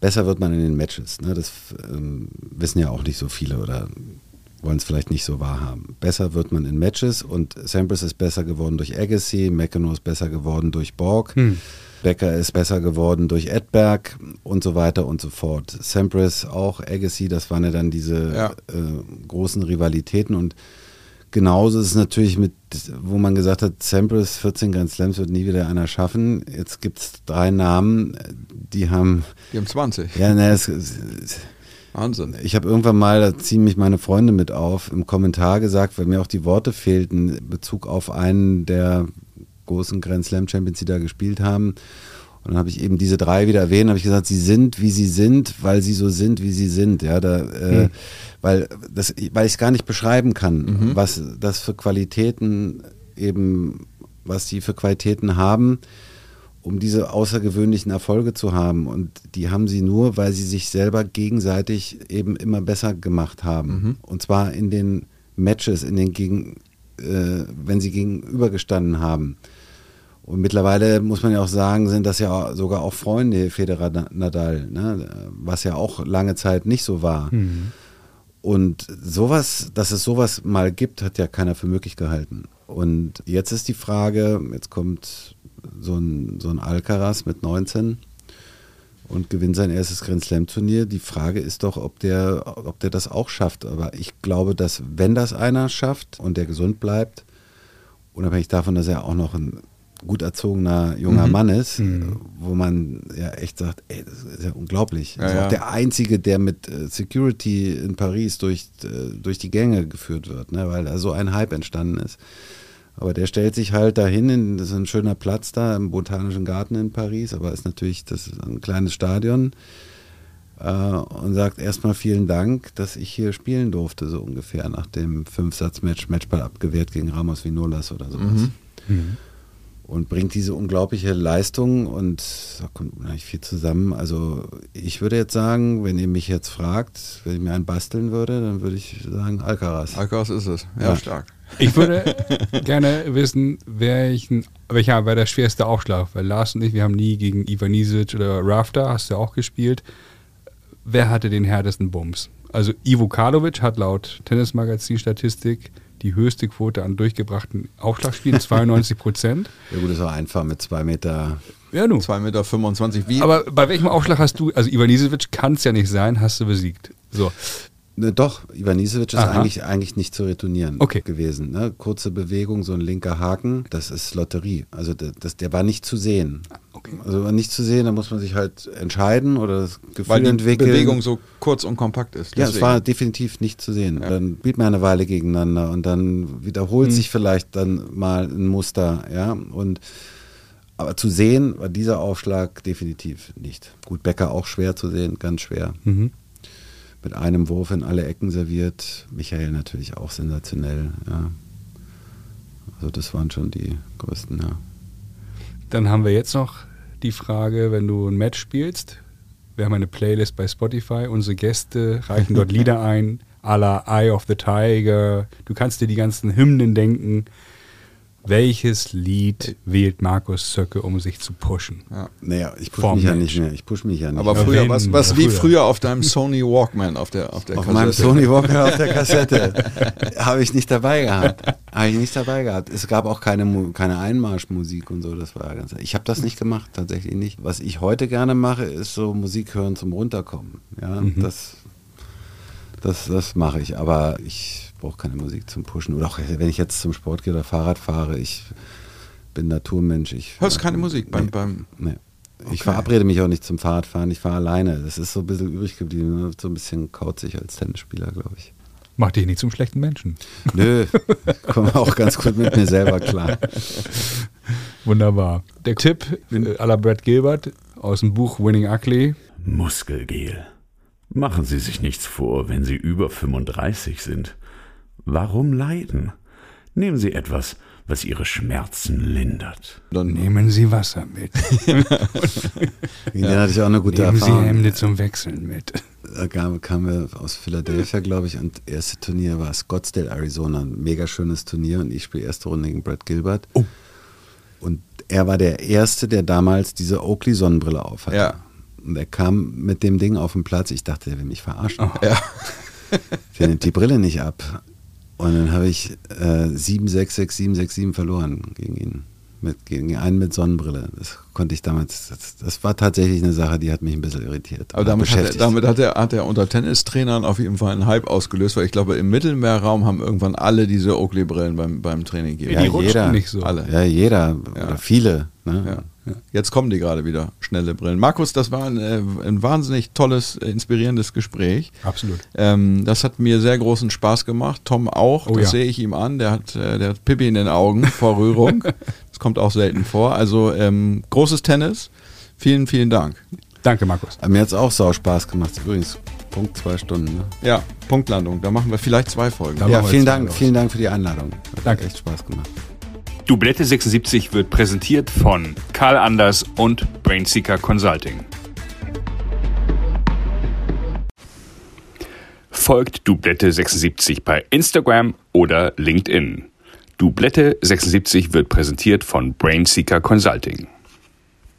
Speaker 2: Besser wird man in den Matches. Ne? Das ähm, wissen ja auch nicht so viele oder wollen es vielleicht nicht so wahrhaben. Besser wird man in Matches und Sampras ist besser geworden durch Agassi, McEnroe ist besser geworden durch Borg, hm. Becker ist besser geworden durch Edberg und so weiter und so fort. Sampras auch, Agassi, das waren ja dann diese ja. Äh, großen Rivalitäten und genauso ist es natürlich mit, wo man gesagt hat, Sampras 14 Grand Slams wird nie wieder einer schaffen. Jetzt gibt es drei Namen, die haben...
Speaker 3: Die haben 20.
Speaker 2: Ja, ne, es, es Wahnsinn. Ich habe irgendwann mal, da ziehen mich meine Freunde mit auf, im Kommentar gesagt, weil mir auch die Worte fehlten, in Bezug auf einen der großen Grand Slam Champions, die da gespielt haben. Und dann habe ich eben diese drei wieder erwähnt, habe ich gesagt, sie sind, wie sie sind, weil sie so sind, wie sie sind. Ja, da, äh, mhm. weil das, weil ich es gar nicht beschreiben kann, mhm. was das für Qualitäten eben, was die für Qualitäten haben um diese außergewöhnlichen Erfolge zu haben. Und die haben sie nur, weil sie sich selber gegenseitig eben immer besser gemacht haben. Mhm. Und zwar in den Matches, in den gegen, äh, wenn sie gegenübergestanden haben. Und mittlerweile muss man ja auch sagen, sind das ja sogar auch Freunde, Federer Nadal, ne? was ja auch lange Zeit nicht so war. Mhm. Und sowas, dass es sowas mal gibt, hat ja keiner für möglich gehalten. Und jetzt ist die Frage, jetzt kommt so ein, so ein Alcaraz mit 19 und gewinnt sein erstes Grand Slam Turnier. Die Frage ist doch, ob der, ob der das auch schafft. Aber ich glaube, dass wenn das einer schafft und der gesund bleibt, unabhängig davon, dass er auch noch ein gut erzogener junger mhm. Mann ist, mhm. wo man ja echt sagt, ey, das ist ja unglaublich. Ja, ist auch der Einzige, der mit äh, Security in Paris durch, äh, durch die Gänge geführt wird, ne, weil da so ein Hype entstanden ist. Aber der stellt sich halt dahin, in, das ist ein schöner Platz da im Botanischen Garten in Paris, aber ist natürlich das ist ein kleines Stadion äh, und sagt erstmal vielen Dank, dass ich hier spielen durfte, so ungefähr nach dem Fünfsatz-Match, Matchball abgewehrt gegen Ramos Vinolas oder sowas. Mhm. Mhm und bringt diese unglaubliche Leistung und da kommt unheimlich viel zusammen. Also ich würde jetzt sagen, wenn ihr mich jetzt fragt, wenn ich mir einen basteln würde, dann würde ich sagen Alcaraz.
Speaker 3: Alcaraz ist es, ja, ja. stark.
Speaker 1: Ich würde gerne wissen, welchen, welcher war der schwerste Aufschlag? Weil Lars und ich, wir haben nie gegen Ivanisic oder Rafter, hast du auch gespielt. Wer hatte den härtesten Bums? Also Ivo Karlovic hat laut Tennismagazin Statistik die höchste Quote an durchgebrachten Aufschlagspielen, 92 Prozent.
Speaker 2: Ja gut, das war einfach mit 2 Meter.
Speaker 3: Ja, nun. 2 Meter 25. Wie?
Speaker 1: Aber bei welchem Aufschlag hast du, also Ivanisevic kann es ja nicht sein, hast du besiegt. So.
Speaker 2: Ne, doch, Ivanisevic ist eigentlich, eigentlich nicht zu retournieren
Speaker 1: okay.
Speaker 2: gewesen. Ne? Kurze Bewegung, so ein linker Haken, das ist Lotterie. Also das, der war nicht zu sehen. Okay. Also war nicht zu sehen, da muss man sich halt entscheiden oder das Gefühl Weil die entwickeln.
Speaker 3: Bewegung so kurz und kompakt ist.
Speaker 2: Deswegen. Ja, es war definitiv nicht zu sehen. Ja. Dann spielt man eine Weile gegeneinander und dann wiederholt hm. sich vielleicht dann mal ein Muster, ja. Und aber zu sehen war dieser Aufschlag definitiv nicht. Gut, Becker auch schwer zu sehen, ganz schwer. Mhm mit einem Wurf in alle Ecken serviert. Michael natürlich auch sensationell. Ja. Also das waren schon die größten, ja.
Speaker 1: Dann haben wir jetzt noch die Frage, wenn du ein Match spielst, wir haben eine Playlist bei Spotify, unsere Gäste reichen dort Lieder ein, à la Eye of the Tiger, du kannst dir die ganzen Hymnen denken, welches Lied wählt Markus Söcke, um sich zu pushen?
Speaker 2: Ja. Naja, ich pushe mich ja nicht mehr. Ich pushe mich ja nicht
Speaker 3: Aber früher, wenn, was, was wie früher auf deinem Sony Walkman auf der, auf der
Speaker 2: auf Kassette. Auf meinem Sony Walkman auf der Kassette. Habe ich nicht dabei gehabt. Habe ich nicht dabei gehabt. Es gab auch keine, keine Einmarschmusik und so. Das war ganz, ich habe das nicht gemacht, tatsächlich nicht. Was ich heute gerne mache, ist so Musik hören zum Runterkommen. Ja, mhm. das, das, das mache ich. Aber ich brauche keine Musik zum Pushen. Oder auch wenn ich jetzt zum Sport gehe oder Fahrrad fahre, ich bin Naturmensch. Ich,
Speaker 3: Hörst du keine Musik beim. Nee, beim
Speaker 2: nee. Okay. Ich verabrede mich auch nicht zum Fahrradfahren, ich fahre alleine. Das ist so ein bisschen übrig geblieben, so ein bisschen kauzig als Tennisspieler, glaube ich.
Speaker 1: Macht dich nicht zum schlechten Menschen.
Speaker 2: Nö, ich komme auch ganz gut mit mir selber klar.
Speaker 1: Wunderbar. Der Tipp à la Brad Gilbert aus dem Buch Winning Ugly.
Speaker 5: Muskelgel. Machen Sie sich nichts vor, wenn Sie über 35 sind. Warum leiden? Nehmen Sie etwas, was Ihre Schmerzen lindert.
Speaker 1: Dann nehmen Sie Wasser mit.
Speaker 2: ja, hatte ich auch eine gute
Speaker 1: nehmen
Speaker 2: Erfahrung.
Speaker 1: Sie Hemde zum Wechseln mit.
Speaker 2: Da kamen wir aus Philadelphia, glaube ich, und das erste Turnier war Scottsdale, Arizona. Ein mega schönes Turnier und ich spiele erste Runde gegen Brad Gilbert. Oh. Und er war der Erste, der damals diese Oakley-Sonnenbrille aufhatte.
Speaker 3: Ja.
Speaker 2: Und er kam mit dem Ding auf den Platz. Ich dachte, er will mich verarschen.
Speaker 3: Oh. Ja.
Speaker 2: Der nimmt die Brille nicht ab. Und dann habe ich äh, 7, 6, 6, 7, 6, 7 verloren gegen ihn. Mit, gegen einen mit Sonnenbrille. Das konnte ich damals, das, das, war tatsächlich eine Sache, die hat mich ein bisschen irritiert.
Speaker 3: Aber damit, hat er, damit hat, er, hat er unter Tennistrainern auf jeden Fall einen Hype ausgelöst, weil ich glaube, im Mittelmeerraum haben irgendwann alle diese Oakley-Brillen beim, beim Training gegeben.
Speaker 2: Ja, ja jeder, nicht so. Alle. Ja, jeder, ja. oder viele. Ne?
Speaker 3: Ja. Jetzt kommen die gerade wieder, schnelle Brillen. Markus, das war ein, äh, ein wahnsinnig tolles, äh, inspirierendes Gespräch.
Speaker 1: Absolut.
Speaker 3: Ähm, das hat mir sehr großen Spaß gemacht. Tom auch, oh, das ja. sehe ich ihm an. Der hat, äh, der hat Pippi in den Augen vor Rührung. das kommt auch selten vor. Also ähm, großes Tennis. Vielen, vielen Dank.
Speaker 1: Danke, Markus.
Speaker 2: Mir hat es auch sau Spaß gemacht. Übrigens, Punkt zwei Stunden. Ne?
Speaker 3: Ja, Punktlandung. Da machen wir vielleicht zwei Folgen.
Speaker 2: Ja, vielen Dank, vielen Dank für die Einladung.
Speaker 1: Hat Danke.
Speaker 2: echt Spaß gemacht.
Speaker 6: Dublette 76 wird präsentiert von Karl Anders und Brainseeker Consulting. Folgt Dublette 76 bei Instagram oder LinkedIn. Dublette 76 wird präsentiert von Brainseeker Consulting.